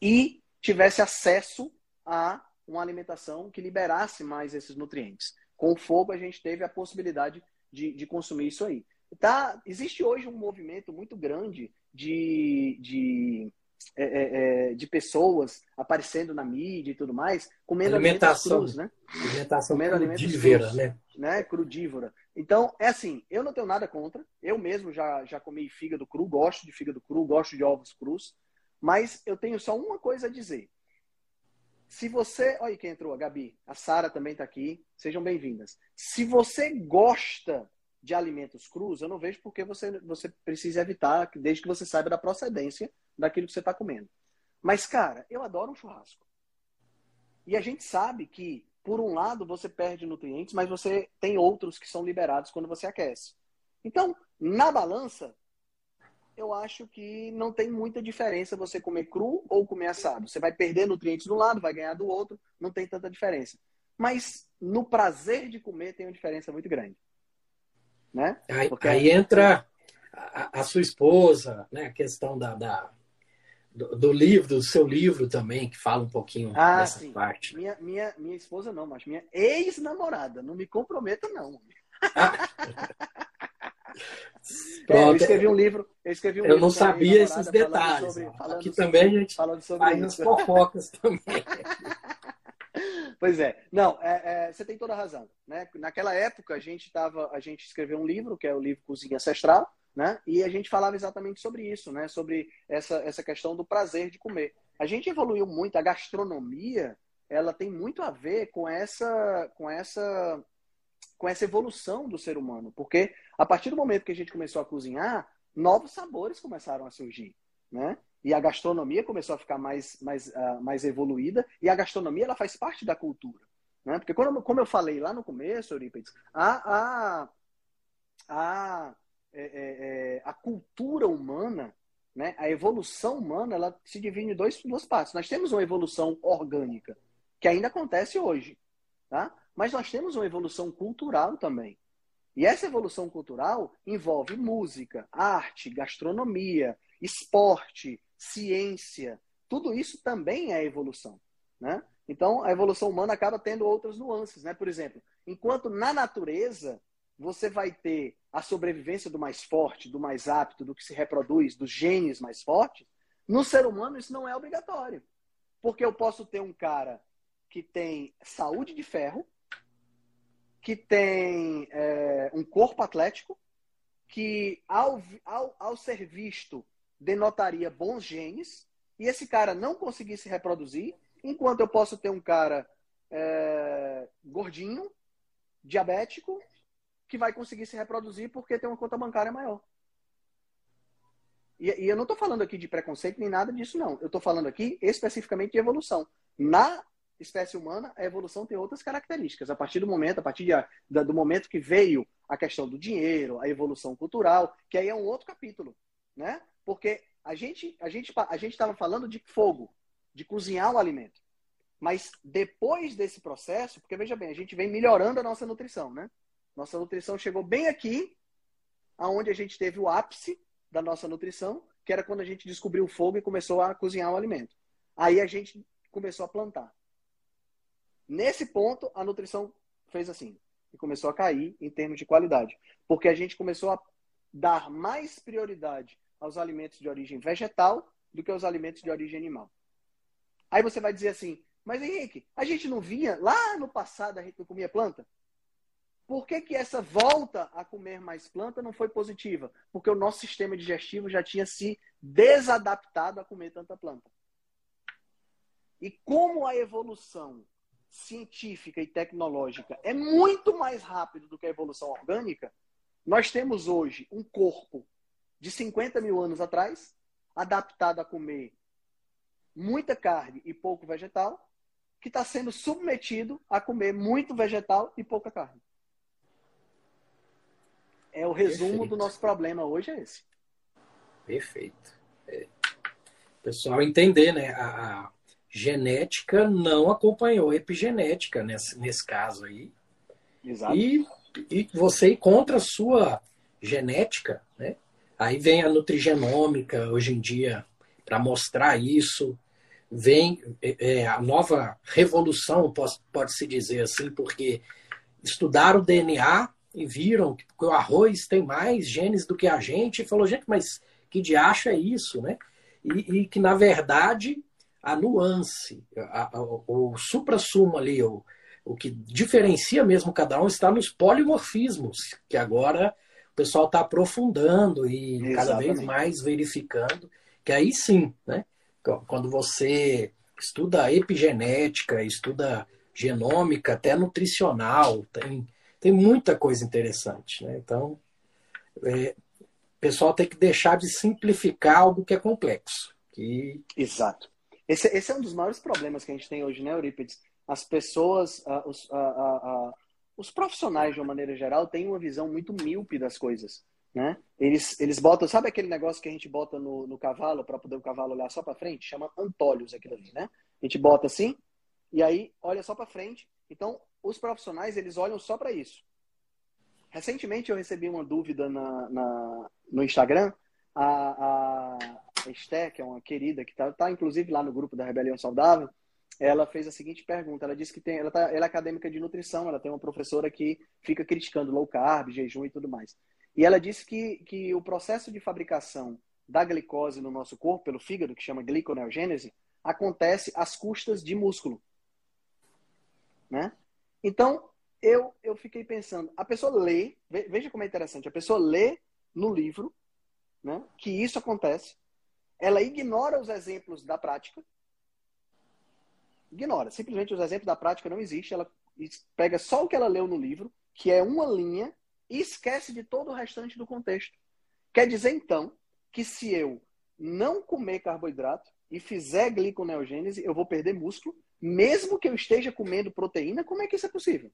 e tivesse acesso a uma alimentação que liberasse mais esses nutrientes. Com o fogo, a gente teve a possibilidade de, de consumir isso aí. Tá, existe hoje um movimento muito grande de, de, é, é, é, de pessoas aparecendo na mídia e tudo mais, comendo alimentação, crus, né? Alimentação comendo crudívora, crus, né? né? Crudívora. Então, é assim, eu não tenho nada contra. Eu mesmo já, já comi fígado cru, gosto de fígado cru, gosto de ovos crus. Mas eu tenho só uma coisa a dizer. Se você. Olha quem entrou, a Gabi. A Sara também está aqui. Sejam bem-vindas. Se você gosta de alimentos crus, eu não vejo por que você, você precisa evitar, desde que você saiba da procedência daquilo que você está comendo. Mas, cara, eu adoro um churrasco. E a gente sabe que, por um lado, você perde nutrientes, mas você tem outros que são liberados quando você aquece. Então, na balança, eu acho que não tem muita diferença você comer cru ou comer assado. Você vai perder nutrientes de um lado, vai ganhar do outro, não tem tanta diferença. Mas no prazer de comer tem uma diferença muito grande. Né? Aí, aí entra a, a, sua esposa, né? a questão da, da do, do, livro, do seu livro também, que fala um pouquinho ah, dessa sim. parte. Minha, minha, minha esposa não, mas minha ex-namorada. Não me comprometa, não. Ah. É, eu escrevi um livro. Eu, escrevi um eu livro não sabia esses detalhes. Sobre, Aqui sobre, também a gente falando sobre faz as fofocas também. Pois é. Não, é, é, você tem toda a razão. Né? Naquela época, a gente, tava, a gente escreveu um livro, que é o livro Cozinha Ancestral, né? e a gente falava exatamente sobre isso, né? sobre essa, essa questão do prazer de comer. A gente evoluiu muito, a gastronomia ela tem muito a ver com essa, com essa, com essa evolução do ser humano, porque a partir do momento que a gente começou a cozinhar, novos sabores começaram a surgir, né? e a gastronomia começou a ficar mais, mais, uh, mais evoluída, e a gastronomia ela faz parte da cultura. Né? Porque, quando, como eu falei lá no começo, Eurípides, a, a, a, é, é, é, a cultura humana, né? a evolução humana, ela se divide em dois, duas partes. Nós temos uma evolução orgânica, que ainda acontece hoje, tá? Mas nós temos uma evolução cultural também. E essa evolução cultural envolve música, arte, gastronomia, esporte, ciência, tudo isso também é evolução, né? Então, a evolução humana acaba tendo outras nuances, né? Por exemplo, enquanto na natureza você vai ter a sobrevivência do mais forte, do mais apto, do que se reproduz, dos genes mais fortes, no ser humano isso não é obrigatório. Porque eu posso ter um cara que tem saúde de ferro, que tem é, um corpo atlético, que ao, ao, ao ser visto denotaria bons genes e esse cara não conseguir se reproduzir, enquanto eu posso ter um cara é, gordinho, diabético, que vai conseguir se reproduzir porque tem uma conta bancária maior. e, e eu não estou falando aqui de preconceito nem nada disso, não. Eu estou falando aqui especificamente de evolução. Na espécie humana, a evolução tem outras características. A partir do momento, a partir de, do momento que veio a questão do dinheiro, a evolução cultural, que aí é um outro capítulo, né? Porque a gente a gente a gente estava falando de fogo, de cozinhar o alimento. Mas depois desse processo, porque veja bem, a gente vem melhorando a nossa nutrição, né? Nossa nutrição chegou bem aqui, aonde a gente teve o ápice da nossa nutrição, que era quando a gente descobriu o fogo e começou a cozinhar o alimento. Aí a gente começou a plantar. Nesse ponto, a nutrição fez assim, e começou a cair em termos de qualidade, porque a gente começou a dar mais prioridade aos alimentos de origem vegetal do que aos alimentos de origem animal. Aí você vai dizer assim, mas Henrique, a gente não via, lá no passado a gente não comia planta? Por que, que essa volta a comer mais planta não foi positiva? Porque o nosso sistema digestivo já tinha se desadaptado a comer tanta planta. E como a evolução científica e tecnológica é muito mais rápido do que a evolução orgânica, nós temos hoje um corpo de 50 mil anos atrás, adaptado a comer muita carne e pouco vegetal, que está sendo submetido a comer muito vegetal e pouca carne. É o resumo Perfeito. do nosso problema hoje é esse. Perfeito. É. Pessoal entender, né? A, a, genética não acompanhou epigenética nesse, nesse caso aí. Exato. E, e você encontra a sua genética, né? Aí vem a nutrigenômica hoje em dia para mostrar isso. Vem é, é a nova revolução, pode-se dizer assim, porque estudaram o DNA e viram que o arroz tem mais genes do que a gente, e falou, gente, mas que diacho é isso, né? E, e que, na verdade, a nuance, a, a, o supra-sumo ali, o, o que diferencia mesmo cada um está nos polimorfismos, que agora o pessoal está aprofundando e Exatamente. cada vez mais verificando, que aí sim, né? Quando você estuda epigenética, estuda genômica, até nutricional, tem tem muita coisa interessante. Né? Então, é, o pessoal tem que deixar de simplificar algo que é complexo. Que... Exato. Esse, esse, é um dos maiores problemas que a gente tem hoje, né, Eurípides? As pessoas, uh, os, uh, uh, os profissionais, de uma maneira geral, têm uma visão muito míope das coisas. Né? Eles, eles botam, sabe aquele negócio que a gente bota no, no cavalo para poder o cavalo olhar só para frente? Chama antólios aquilo ali, né? A gente bota assim e aí olha só para frente. Então, os profissionais eles olham só para isso. Recentemente eu recebi uma dúvida na, na no Instagram. A, a Esté, que é uma querida que está tá, inclusive lá no grupo da Rebelião Saudável, ela fez a seguinte pergunta. Ela disse que tem, ela, tá, ela é acadêmica de nutrição, ela tem uma professora que fica criticando low carb, jejum e tudo mais. E ela disse que, que o processo de fabricação da glicose no nosso corpo, pelo fígado, que chama gliconeogênese, acontece às custas de músculo. Né? Então, eu, eu fiquei pensando, a pessoa lê, veja como é interessante, a pessoa lê no livro né, que isso acontece, ela ignora os exemplos da prática, ignora, simplesmente os exemplos da prática não existem, ela pega só o que ela leu no livro, que é uma linha, e esquece de todo o restante do contexto. Quer dizer, então, que se eu não comer carboidrato e fizer gliconeogênese, eu vou perder músculo mesmo que eu esteja comendo proteína, como é que isso é possível?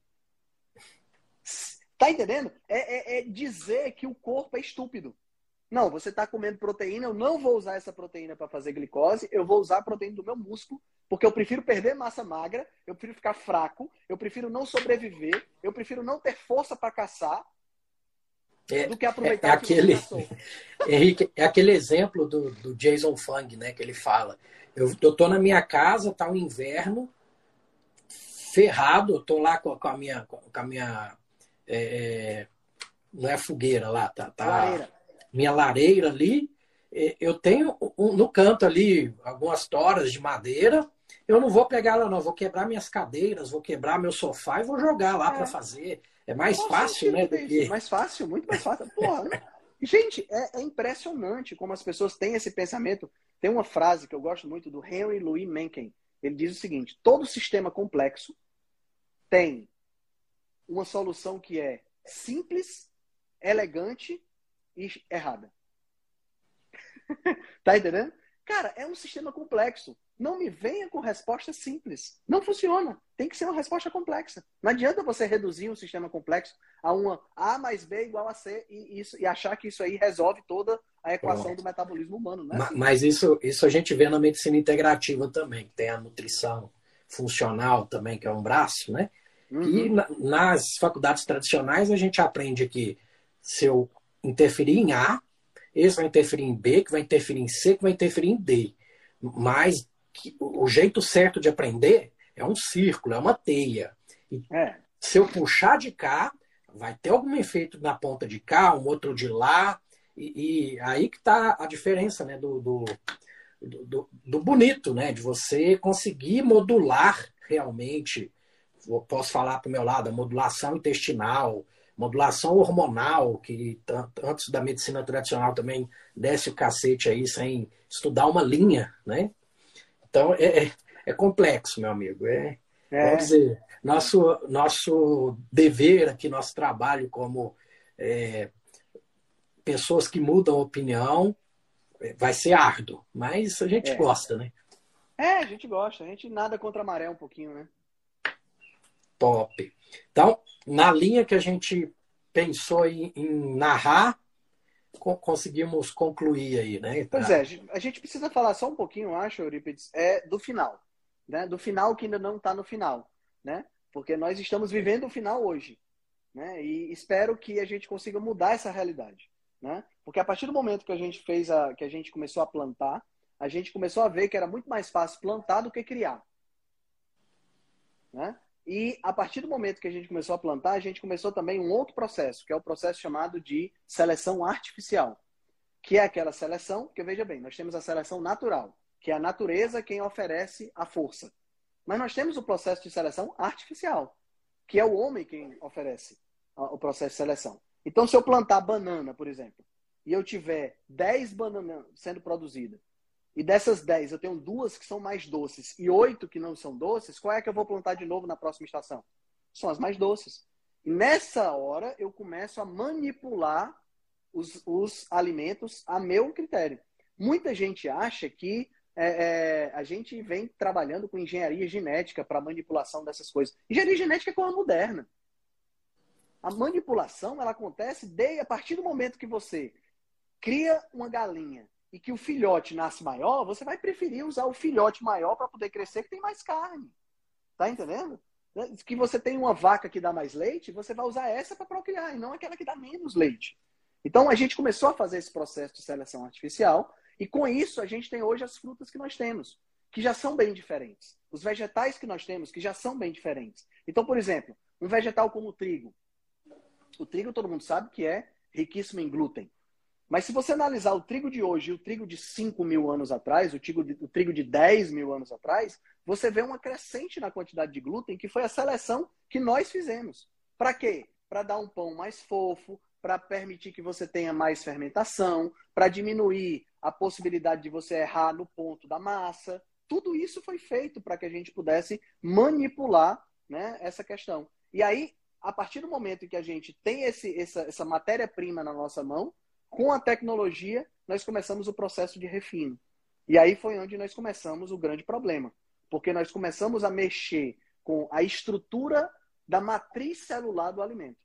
Tá entendendo? É, é, é dizer que o corpo é estúpido. Não, você está comendo proteína, eu não vou usar essa proteína para fazer glicose, eu vou usar a proteína do meu músculo, porque eu prefiro perder massa magra, eu prefiro ficar fraco, eu prefiro não sobreviver, eu prefiro não ter força para caçar, é, do que aproveitar é, é aquele, Henrique, é aquele exemplo do, do Jason Fung, né, que ele fala. Eu, eu tô na minha casa, tá o um inverno, ferrado, eu tô lá com, com a minha. Com a minha é, é não é fogueira lá, tá? tá lareira. Minha lareira ali. Eu tenho um, no canto ali algumas toras de madeira. Eu não vou pegar ela, não. Vou quebrar minhas cadeiras, vou quebrar meu sofá e vou jogar lá é. para fazer. É mais Nossa, fácil, né? Que... Mais fácil, muito mais fácil. Porra, né? Gente, é, é, impressionante como as pessoas têm esse pensamento. Tem uma frase que eu gosto muito do Henry Louis Mencken. Ele diz o seguinte: todo sistema complexo tem uma solução que é simples, elegante errada. tá entendendo? Cara, é um sistema complexo. Não me venha com resposta simples. Não funciona. Tem que ser uma resposta complexa. Não adianta você reduzir um sistema complexo a uma A mais B igual a C e, isso, e achar que isso aí resolve toda a equação Pronto. do metabolismo humano. Né? Mas isso, isso a gente vê na medicina integrativa também. Tem a nutrição funcional também, que é um braço, né? Uhum. E na, nas faculdades tradicionais a gente aprende que se eu interferir em A, esse vai interferir em B, que vai interferir em C, que vai interferir em D. Mas o jeito certo de aprender é um círculo, é uma teia. E é. se eu puxar de cá, vai ter algum efeito na ponta de cá, um outro de lá. E, e aí que está a diferença né, do, do, do, do, bonito, né? De você conseguir modular realmente. Posso falar para o meu lado, a modulação intestinal, modulação hormonal, que antes da medicina tradicional também desce o cacete aí sem estudar uma linha, né? Então é, é, é complexo, meu amigo. É, é. Vamos dizer, nosso, nosso dever aqui, nosso trabalho como é, pessoas que mudam opinião é, vai ser árduo, mas a gente é. gosta, né? É, a gente gosta, a gente nada contra a maré um pouquinho, né? Top. Então, na linha que a gente pensou em, em narrar, conseguimos concluir aí, né? Pois é, a gente precisa falar só um pouquinho, acho, Eurípides, é do final, né? Do final que ainda não está no final, né? Porque nós estamos vivendo o final hoje, né? E espero que a gente consiga mudar essa realidade, né? Porque a partir do momento que a gente fez a, que a gente começou a plantar, a gente começou a ver que era muito mais fácil plantar do que criar, né? E a partir do momento que a gente começou a plantar, a gente começou também um outro processo, que é o processo chamado de seleção artificial, que é aquela seleção, que veja bem, nós temos a seleção natural, que é a natureza quem oferece a força. Mas nós temos o processo de seleção artificial, que é o homem quem oferece o processo de seleção. Então, se eu plantar banana, por exemplo, e eu tiver 10 bananas sendo produzidas, e dessas 10 eu tenho duas que são mais doces e oito que não são doces, qual é que eu vou plantar de novo na próxima estação? São as mais doces. E nessa hora eu começo a manipular os, os alimentos a meu critério. Muita gente acha que é, é, a gente vem trabalhando com engenharia genética para manipulação dessas coisas. Engenharia genética é coisa moderna. A manipulação ela acontece de, a partir do momento que você cria uma galinha e que o filhote nasce maior, você vai preferir usar o filhote maior para poder crescer que tem mais carne. Tá entendendo? Que você tem uma vaca que dá mais leite, você vai usar essa para procriar e não aquela que dá menos leite. Então a gente começou a fazer esse processo de seleção artificial e com isso a gente tem hoje as frutas que nós temos, que já são bem diferentes. Os vegetais que nós temos, que já são bem diferentes. Então, por exemplo, um vegetal como o trigo. O trigo todo mundo sabe que é riquíssimo em glúten. Mas se você analisar o trigo de hoje e o trigo de 5 mil anos atrás, o trigo, de, o trigo de 10 mil anos atrás, você vê uma crescente na quantidade de glúten, que foi a seleção que nós fizemos. Para quê? Para dar um pão mais fofo, para permitir que você tenha mais fermentação, para diminuir a possibilidade de você errar no ponto da massa. Tudo isso foi feito para que a gente pudesse manipular né, essa questão. E aí, a partir do momento que a gente tem esse, essa, essa matéria-prima na nossa mão, com a tecnologia, nós começamos o processo de refino. E aí foi onde nós começamos o grande problema. Porque nós começamos a mexer com a estrutura da matriz celular do alimento.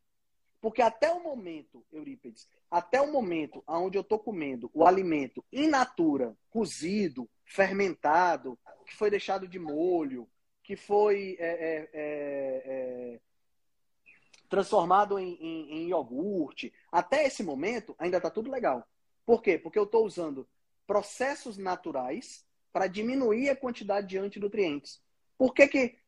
Porque até o momento, Eurípides, até o momento onde eu estou comendo o alimento in natura, cozido, fermentado, que foi deixado de molho, que foi é, é, é, é transformado em, em, em iogurte. Até esse momento, ainda está tudo legal. Por quê? Porque eu estou usando processos naturais para diminuir a quantidade de antinutrientes. Por que que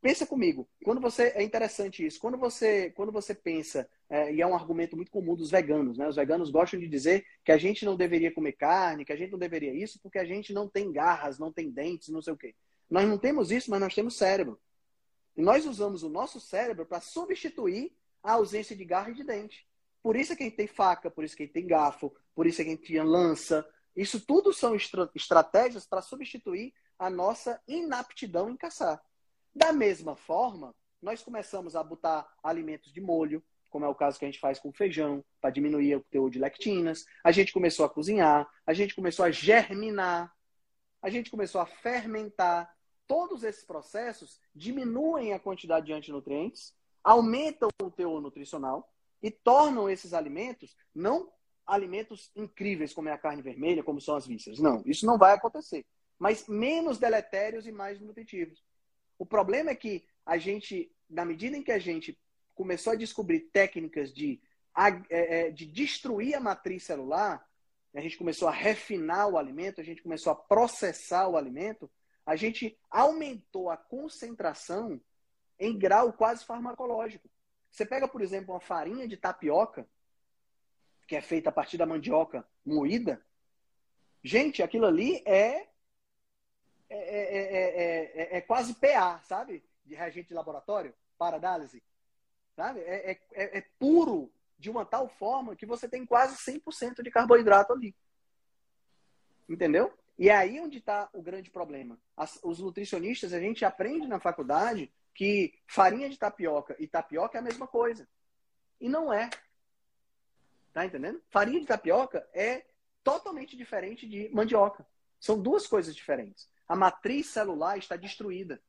pensa comigo? Quando você é interessante isso. Quando você quando você pensa é, e é um argumento muito comum dos veganos, né? Os veganos gostam de dizer que a gente não deveria comer carne, que a gente não deveria isso porque a gente não tem garras, não tem dentes, não sei o quê. Nós não temos isso, mas nós temos cérebro. E nós usamos o nosso cérebro para substituir a ausência de garra e de dente. Por isso é quem tem faca, por isso é quem tem garfo, por isso é quem tem lança. Isso tudo são estra estratégias para substituir a nossa inaptidão em caçar. Da mesma forma, nós começamos a botar alimentos de molho, como é o caso que a gente faz com feijão, para diminuir o teor de lectinas. A gente começou a cozinhar, a gente começou a germinar, a gente começou a fermentar. Todos esses processos diminuem a quantidade de antinutrientes, aumentam o teor nutricional e tornam esses alimentos não alimentos incríveis como é a carne vermelha, como são as vísceras. Não, isso não vai acontecer. Mas menos deletérios e mais nutritivos. O problema é que a gente, na medida em que a gente começou a descobrir técnicas de, é, é, de destruir a matriz celular, a gente começou a refinar o alimento, a gente começou a processar o alimento, a gente aumentou a concentração em grau quase farmacológico. Você pega, por exemplo, uma farinha de tapioca, que é feita a partir da mandioca moída. Gente, aquilo ali é é, é, é, é, quase PA, sabe? De reagente de laboratório, para análise. Sabe? É, é, puro de uma tal forma que você tem quase 100% de carboidrato ali. Entendeu? E é aí onde está o grande problema. As, os nutricionistas, a gente aprende na faculdade que farinha de tapioca e tapioca é a mesma coisa. E não é. Tá entendendo? Farinha de tapioca é totalmente diferente de mandioca. São duas coisas diferentes. A matriz celular está destruída.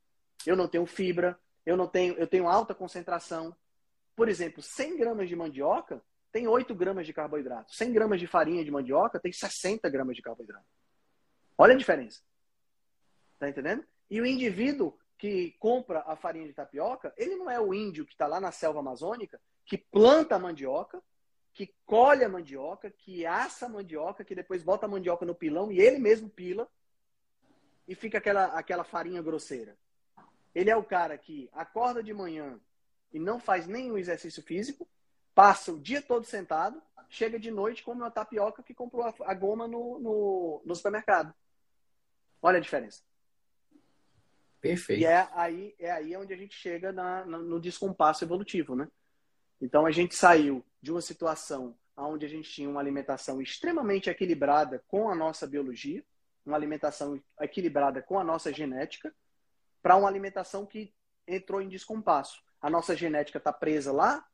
Eu não tenho fibra, eu não tenho, eu tenho alta concentração. Por exemplo, 100 gramas de mandioca tem 8 gramas de carboidrato. 100 gramas de farinha de mandioca tem 60 gramas de carboidrato. Olha a diferença. Tá entendendo? E o indivíduo que compra a farinha de tapioca, ele não é o índio que está lá na selva amazônica, que planta a mandioca, que colhe a mandioca, que assa a mandioca, que depois bota a mandioca no pilão e ele mesmo pila e fica aquela, aquela farinha grosseira. Ele é o cara que acorda de manhã e não faz nenhum exercício físico, passa o dia todo sentado, chega de noite come uma tapioca que comprou a, goma no, no, no, supermercado. Olha a diferença. Perfeito. E é aí, é aí onde a gente chega na, na, no descompasso evolutivo, né? Então a gente saiu de uma situação onde a gente tinha uma alimentação extremamente equilibrada com a nossa biologia, uma alimentação equilibrada com a nossa genética, para uma alimentação que entrou em descompasso. A nossa genética está presa lá,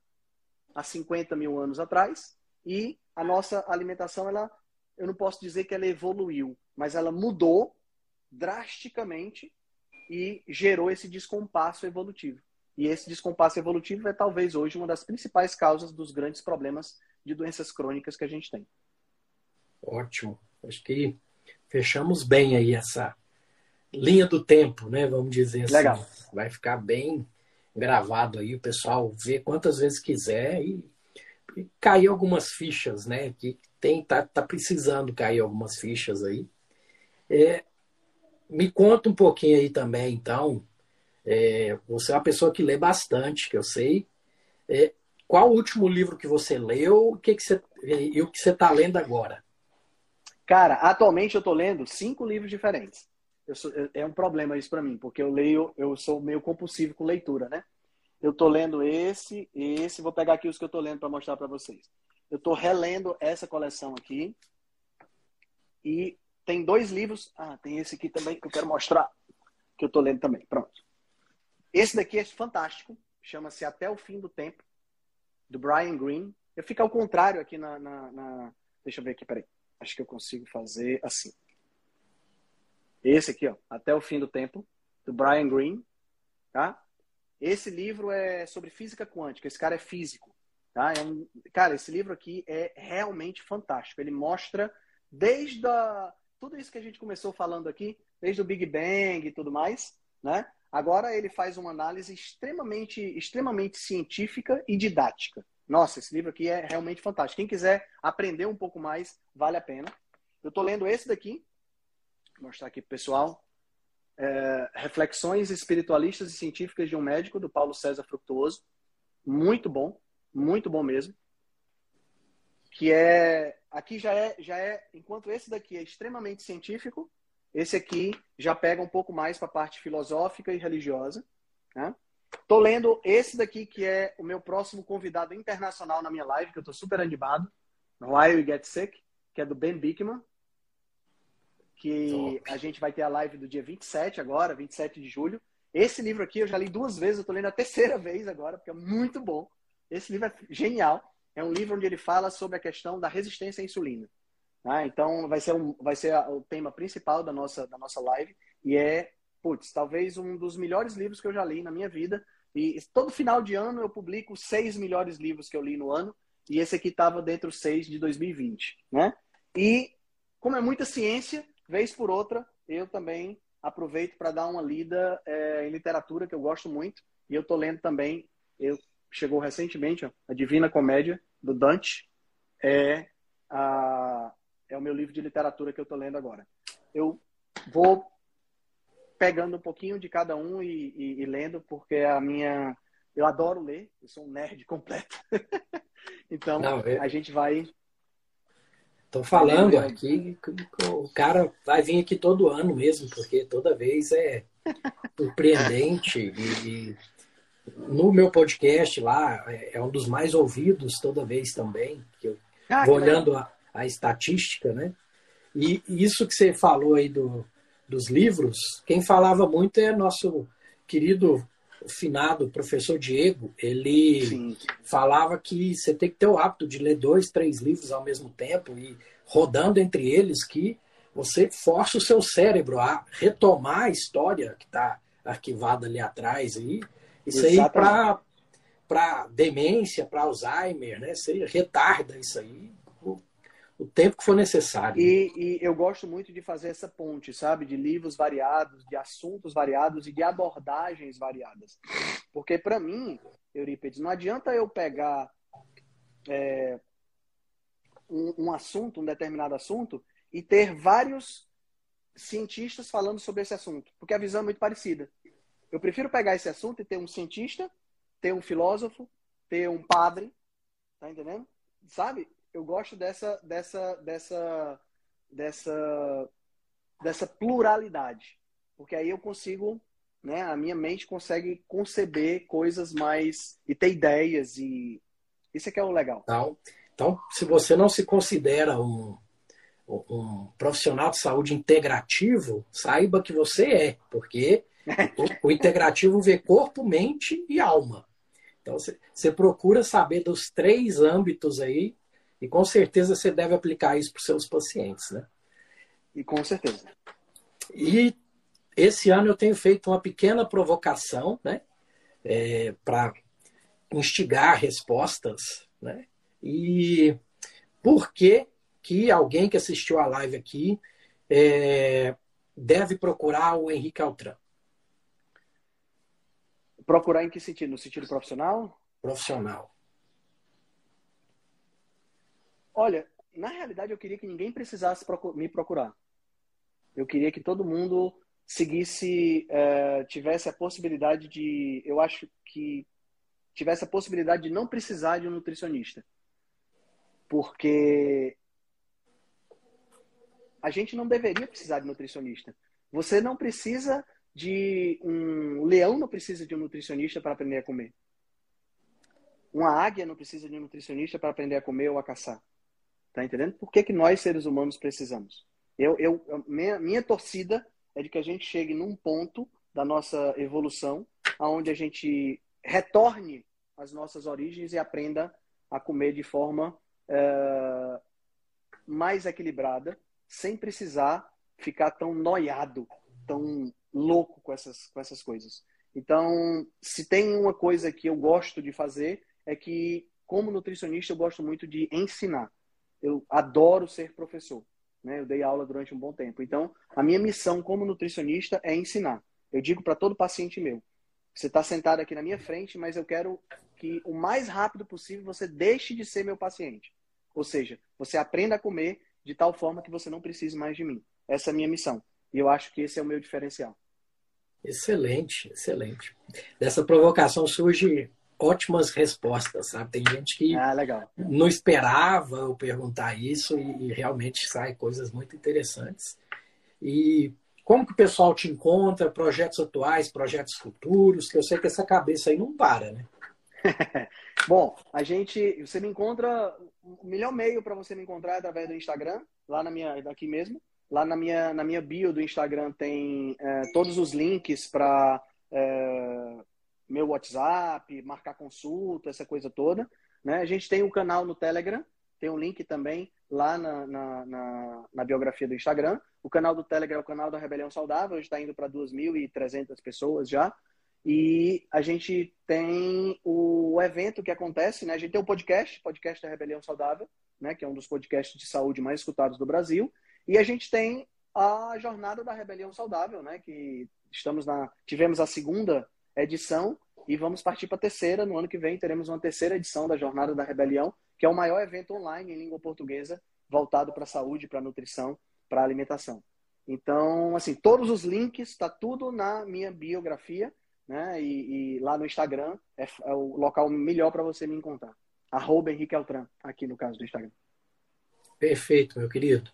há 50 mil anos atrás, e a nossa alimentação, ela, eu não posso dizer que ela evoluiu, mas ela mudou drasticamente e gerou esse descompasso evolutivo. E esse descompasso evolutivo é talvez hoje uma das principais causas dos grandes problemas de doenças crônicas que a gente tem. Ótimo. Acho que fechamos bem aí essa linha do tempo, né? Vamos dizer assim. Legal. Vai ficar bem gravado aí, o pessoal vê quantas vezes quiser e, e cair algumas fichas, né? Que tem tá, tá precisando cair algumas fichas aí. É, me conta um pouquinho aí também, então, é, você é uma pessoa que lê bastante, que eu sei. É, qual o último livro que você leu o que que você, e o que você está lendo agora? Cara, atualmente eu estou lendo cinco livros diferentes. Sou, é um problema isso para mim, porque eu leio, eu sou meio compulsivo com leitura, né? Eu estou lendo esse, esse, vou pegar aqui os que eu estou lendo para mostrar para vocês. Eu estou relendo essa coleção aqui. E tem dois livros. Ah, tem esse aqui também que eu quero mostrar, que eu estou lendo também. Pronto. Esse daqui é fantástico, chama-se Até o Fim do Tempo, do Brian Greene. Eu fico ao contrário aqui na, na, na, Deixa eu ver aqui, peraí. Acho que eu consigo fazer assim. Esse aqui, ó, Até o Fim do Tempo, do Brian Greene, tá? Esse livro é sobre física quântica. Esse cara é físico, tá? É um... Cara, esse livro aqui é realmente fantástico. Ele mostra desde a... tudo isso que a gente começou falando aqui, desde o Big Bang e tudo mais, né? Agora ele faz uma análise extremamente, extremamente científica e didática. Nossa, esse livro aqui é realmente fantástico. Quem quiser aprender um pouco mais, vale a pena. Eu estou lendo esse daqui, vou mostrar aqui para o pessoal. É, Reflexões espiritualistas e científicas de um médico, do Paulo César Fructuoso. Muito bom, muito bom mesmo. Que é. Aqui já é, já é. Enquanto esse daqui é extremamente científico, esse aqui já pega um pouco mais para a parte filosófica e religiosa. Né? Tô lendo esse daqui, que é o meu próximo convidado internacional na minha live, que eu estou super animado. Why We Get Sick, que é do Ben Bickman. Que a gente vai ter a live do dia 27 agora, 27 de julho. Esse livro aqui eu já li duas vezes, eu estou lendo a terceira vez agora, porque é muito bom. Esse livro é genial. É um livro onde ele fala sobre a questão da resistência à insulina. Tá? Então, vai ser, um, vai ser o tema principal da nossa, da nossa live. E é, putz, talvez um dos melhores livros que eu já li na minha vida. E todo final de ano eu publico seis melhores livros que eu li no ano. E esse aqui estava dentro dos seis de 2020. Né? E, como é muita ciência, vez por outra, eu também aproveito para dar uma lida é, em literatura que eu gosto muito. E eu estou lendo também, eu, chegou recentemente, ó, A Divina Comédia, do Dante. É, a, é o meu livro de literatura que eu estou lendo agora. Eu vou pegando um pouquinho de cada um e, e, e lendo, porque a minha. Eu adoro ler, eu sou um nerd completo. então, Não, eu... a gente vai Estou falando aqui que o cara vai vir aqui todo ano mesmo, porque toda vez é surpreendente. e, no meu podcast lá, é, é um dos mais ouvidos toda vez também, que eu ah, vou olhando a, a, estatística, né? E isso que você falou aí do, dos livros, quem falava muito é nosso querido finado professor Diego, ele Sim. falava que você tem que ter o hábito de ler dois, três livros ao mesmo tempo e rodando entre eles que você força o seu cérebro a retomar a história que está arquivada ali atrás. E isso Exatamente. aí para demência, para Alzheimer, né? Você retarda isso aí o tempo que for necessário. E, e, eu gosto muito de fazer essa ponte, sabe? De livros variados, de assuntos variados e de abordagens variadas. Porque, para mim, Eurípides, não adianta eu pegar é, um, um assunto, um determinado assunto, e ter vários cientistas falando sobre esse assunto, porque a visão é muito parecida. Eu prefiro pegar esse assunto e ter um cientista, ter um filósofo, ter um padre, tá entendendo? Sabe? eu gosto dessa dessa dessa dessa dessa pluralidade, porque aí eu consigo, né, a minha mente consegue conceber coisas mais e ter ideias e isso é que é o legal. Então, então se você não se considera um um profissional de saúde integrativo, saiba que você é, porque o, o integrativo vê corpo, mente e alma. Então, você procura saber dos três âmbitos aí e com certeza você deve aplicar isso para os seus pacientes, né? E com certeza. E esse ano eu tenho feito uma pequena provocação, né? É, para instigar respostas, né? E por que que alguém que assistiu a live aqui é, deve procurar o Henrique Altran? Procurar em que sentido? No sentido profissional? Profissional. Olha, na realidade eu queria que ninguém precisasse me procurar. Eu queria que todo mundo seguisse, é, tivesse a possibilidade de, eu acho que tivesse a possibilidade de não precisar de um nutricionista. Porque a gente não deveria precisar de nutricionista. Você não precisa de um leão não precisa de um nutricionista para aprender a comer. Uma águia não precisa de um nutricionista para aprender a comer ou a caçar. Tá entendendo? Por que, que nós, seres humanos, precisamos? Eu, eu, minha, minha torcida é de que a gente chegue num ponto da nossa evolução onde a gente retorne às nossas origens e aprenda a comer de forma é, mais equilibrada, sem precisar ficar tão noiado, tão louco com essas, com essas coisas. Então, se tem uma coisa que eu gosto de fazer, é que, como nutricionista, eu gosto muito de ensinar eu adoro ser professor. Né? Eu dei aula durante um bom tempo. Então, a minha missão como nutricionista é ensinar. Eu digo para todo paciente meu: você está sentado aqui na minha frente, mas eu quero que o mais rápido possível você deixe de ser meu paciente. Ou seja, você aprenda a comer de tal forma que você não precise mais de mim. Essa é a minha missão. E eu acho que esse é o meu diferencial. Excelente, excelente. Dessa provocação surge ótimas respostas, sabe? Tem gente que ah, não esperava eu perguntar isso e, e, realmente sai coisas muito interessantes. E como que o pessoal te encontra? Projetos atuais, projetos futuros? Que eu sei que essa cabeça aí não para, né? Bom, a gente, você me encontra, o melhor meio para você me encontrar é através do Instagram, lá na minha, daqui mesmo. Lá na minha, na minha bio do Instagram tem é, todos os links para é, meu WhatsApp, marcar consulta, essa coisa toda. Né? A gente tem um canal no Telegram, tem um link também lá na, na, na, na biografia do Instagram. O canal do Telegram é o canal da Rebelião Saudável, está indo para 2.300 pessoas já. E a gente tem o evento que acontece, né? A gente tem o podcast, podcast da Rebelião Saudável, né? Que é um dos podcasts de saúde mais escutados do Brasil. E a gente tem a jornada da Rebelião Saudável, né? Que estamos na, tivemos a segunda edição e vamos partir para a terceira. No ano que vem teremos uma terceira edição da Jornada da Rebelião, que é o maior evento online em língua portuguesa voltado para a saúde, para a nutrição, para a alimentação. Então, assim, todos os links, está tudo na minha biografia né? E, e lá no Instagram é, é, o local melhor para você me encontrar. Arroba Henrique Altran, aqui no caso do Instagram. Perfeito, meu querido.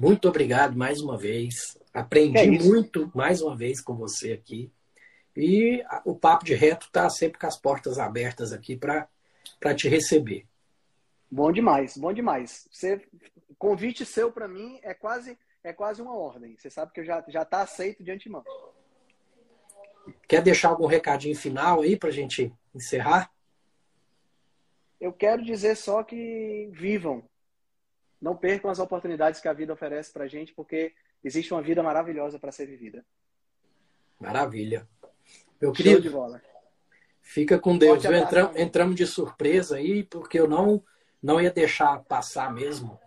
Muito obrigado mais uma vez. Aprendi é muito mais uma vez com você aqui. E o Papo de Reto está sempre com as portas abertas aqui para te receber. Bom demais, bom demais. Você, convite seu para mim é quase é quase uma ordem. Você sabe que eu já já está aceito de antemão. Quer deixar algum recadinho final aí para a gente encerrar? Eu quero dizer só que vivam. Não percam as oportunidades que a vida oferece para a gente, porque existe uma vida maravilhosa para ser vivida. Maravilha. Meu querido, Show de bola. fica com Deus. Entram, entramos de surpresa aí, porque eu não, não ia deixar passar mesmo.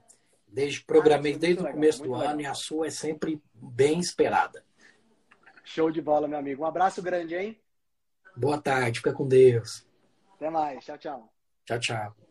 Desde programei ah, desde o começo do legal. ano e a sua é sempre bem esperada. Show de bola, meu amigo. Um abraço grande, hein? Boa tarde, fica com Deus. Até mais. Tchau, tchau. Tchau, tchau.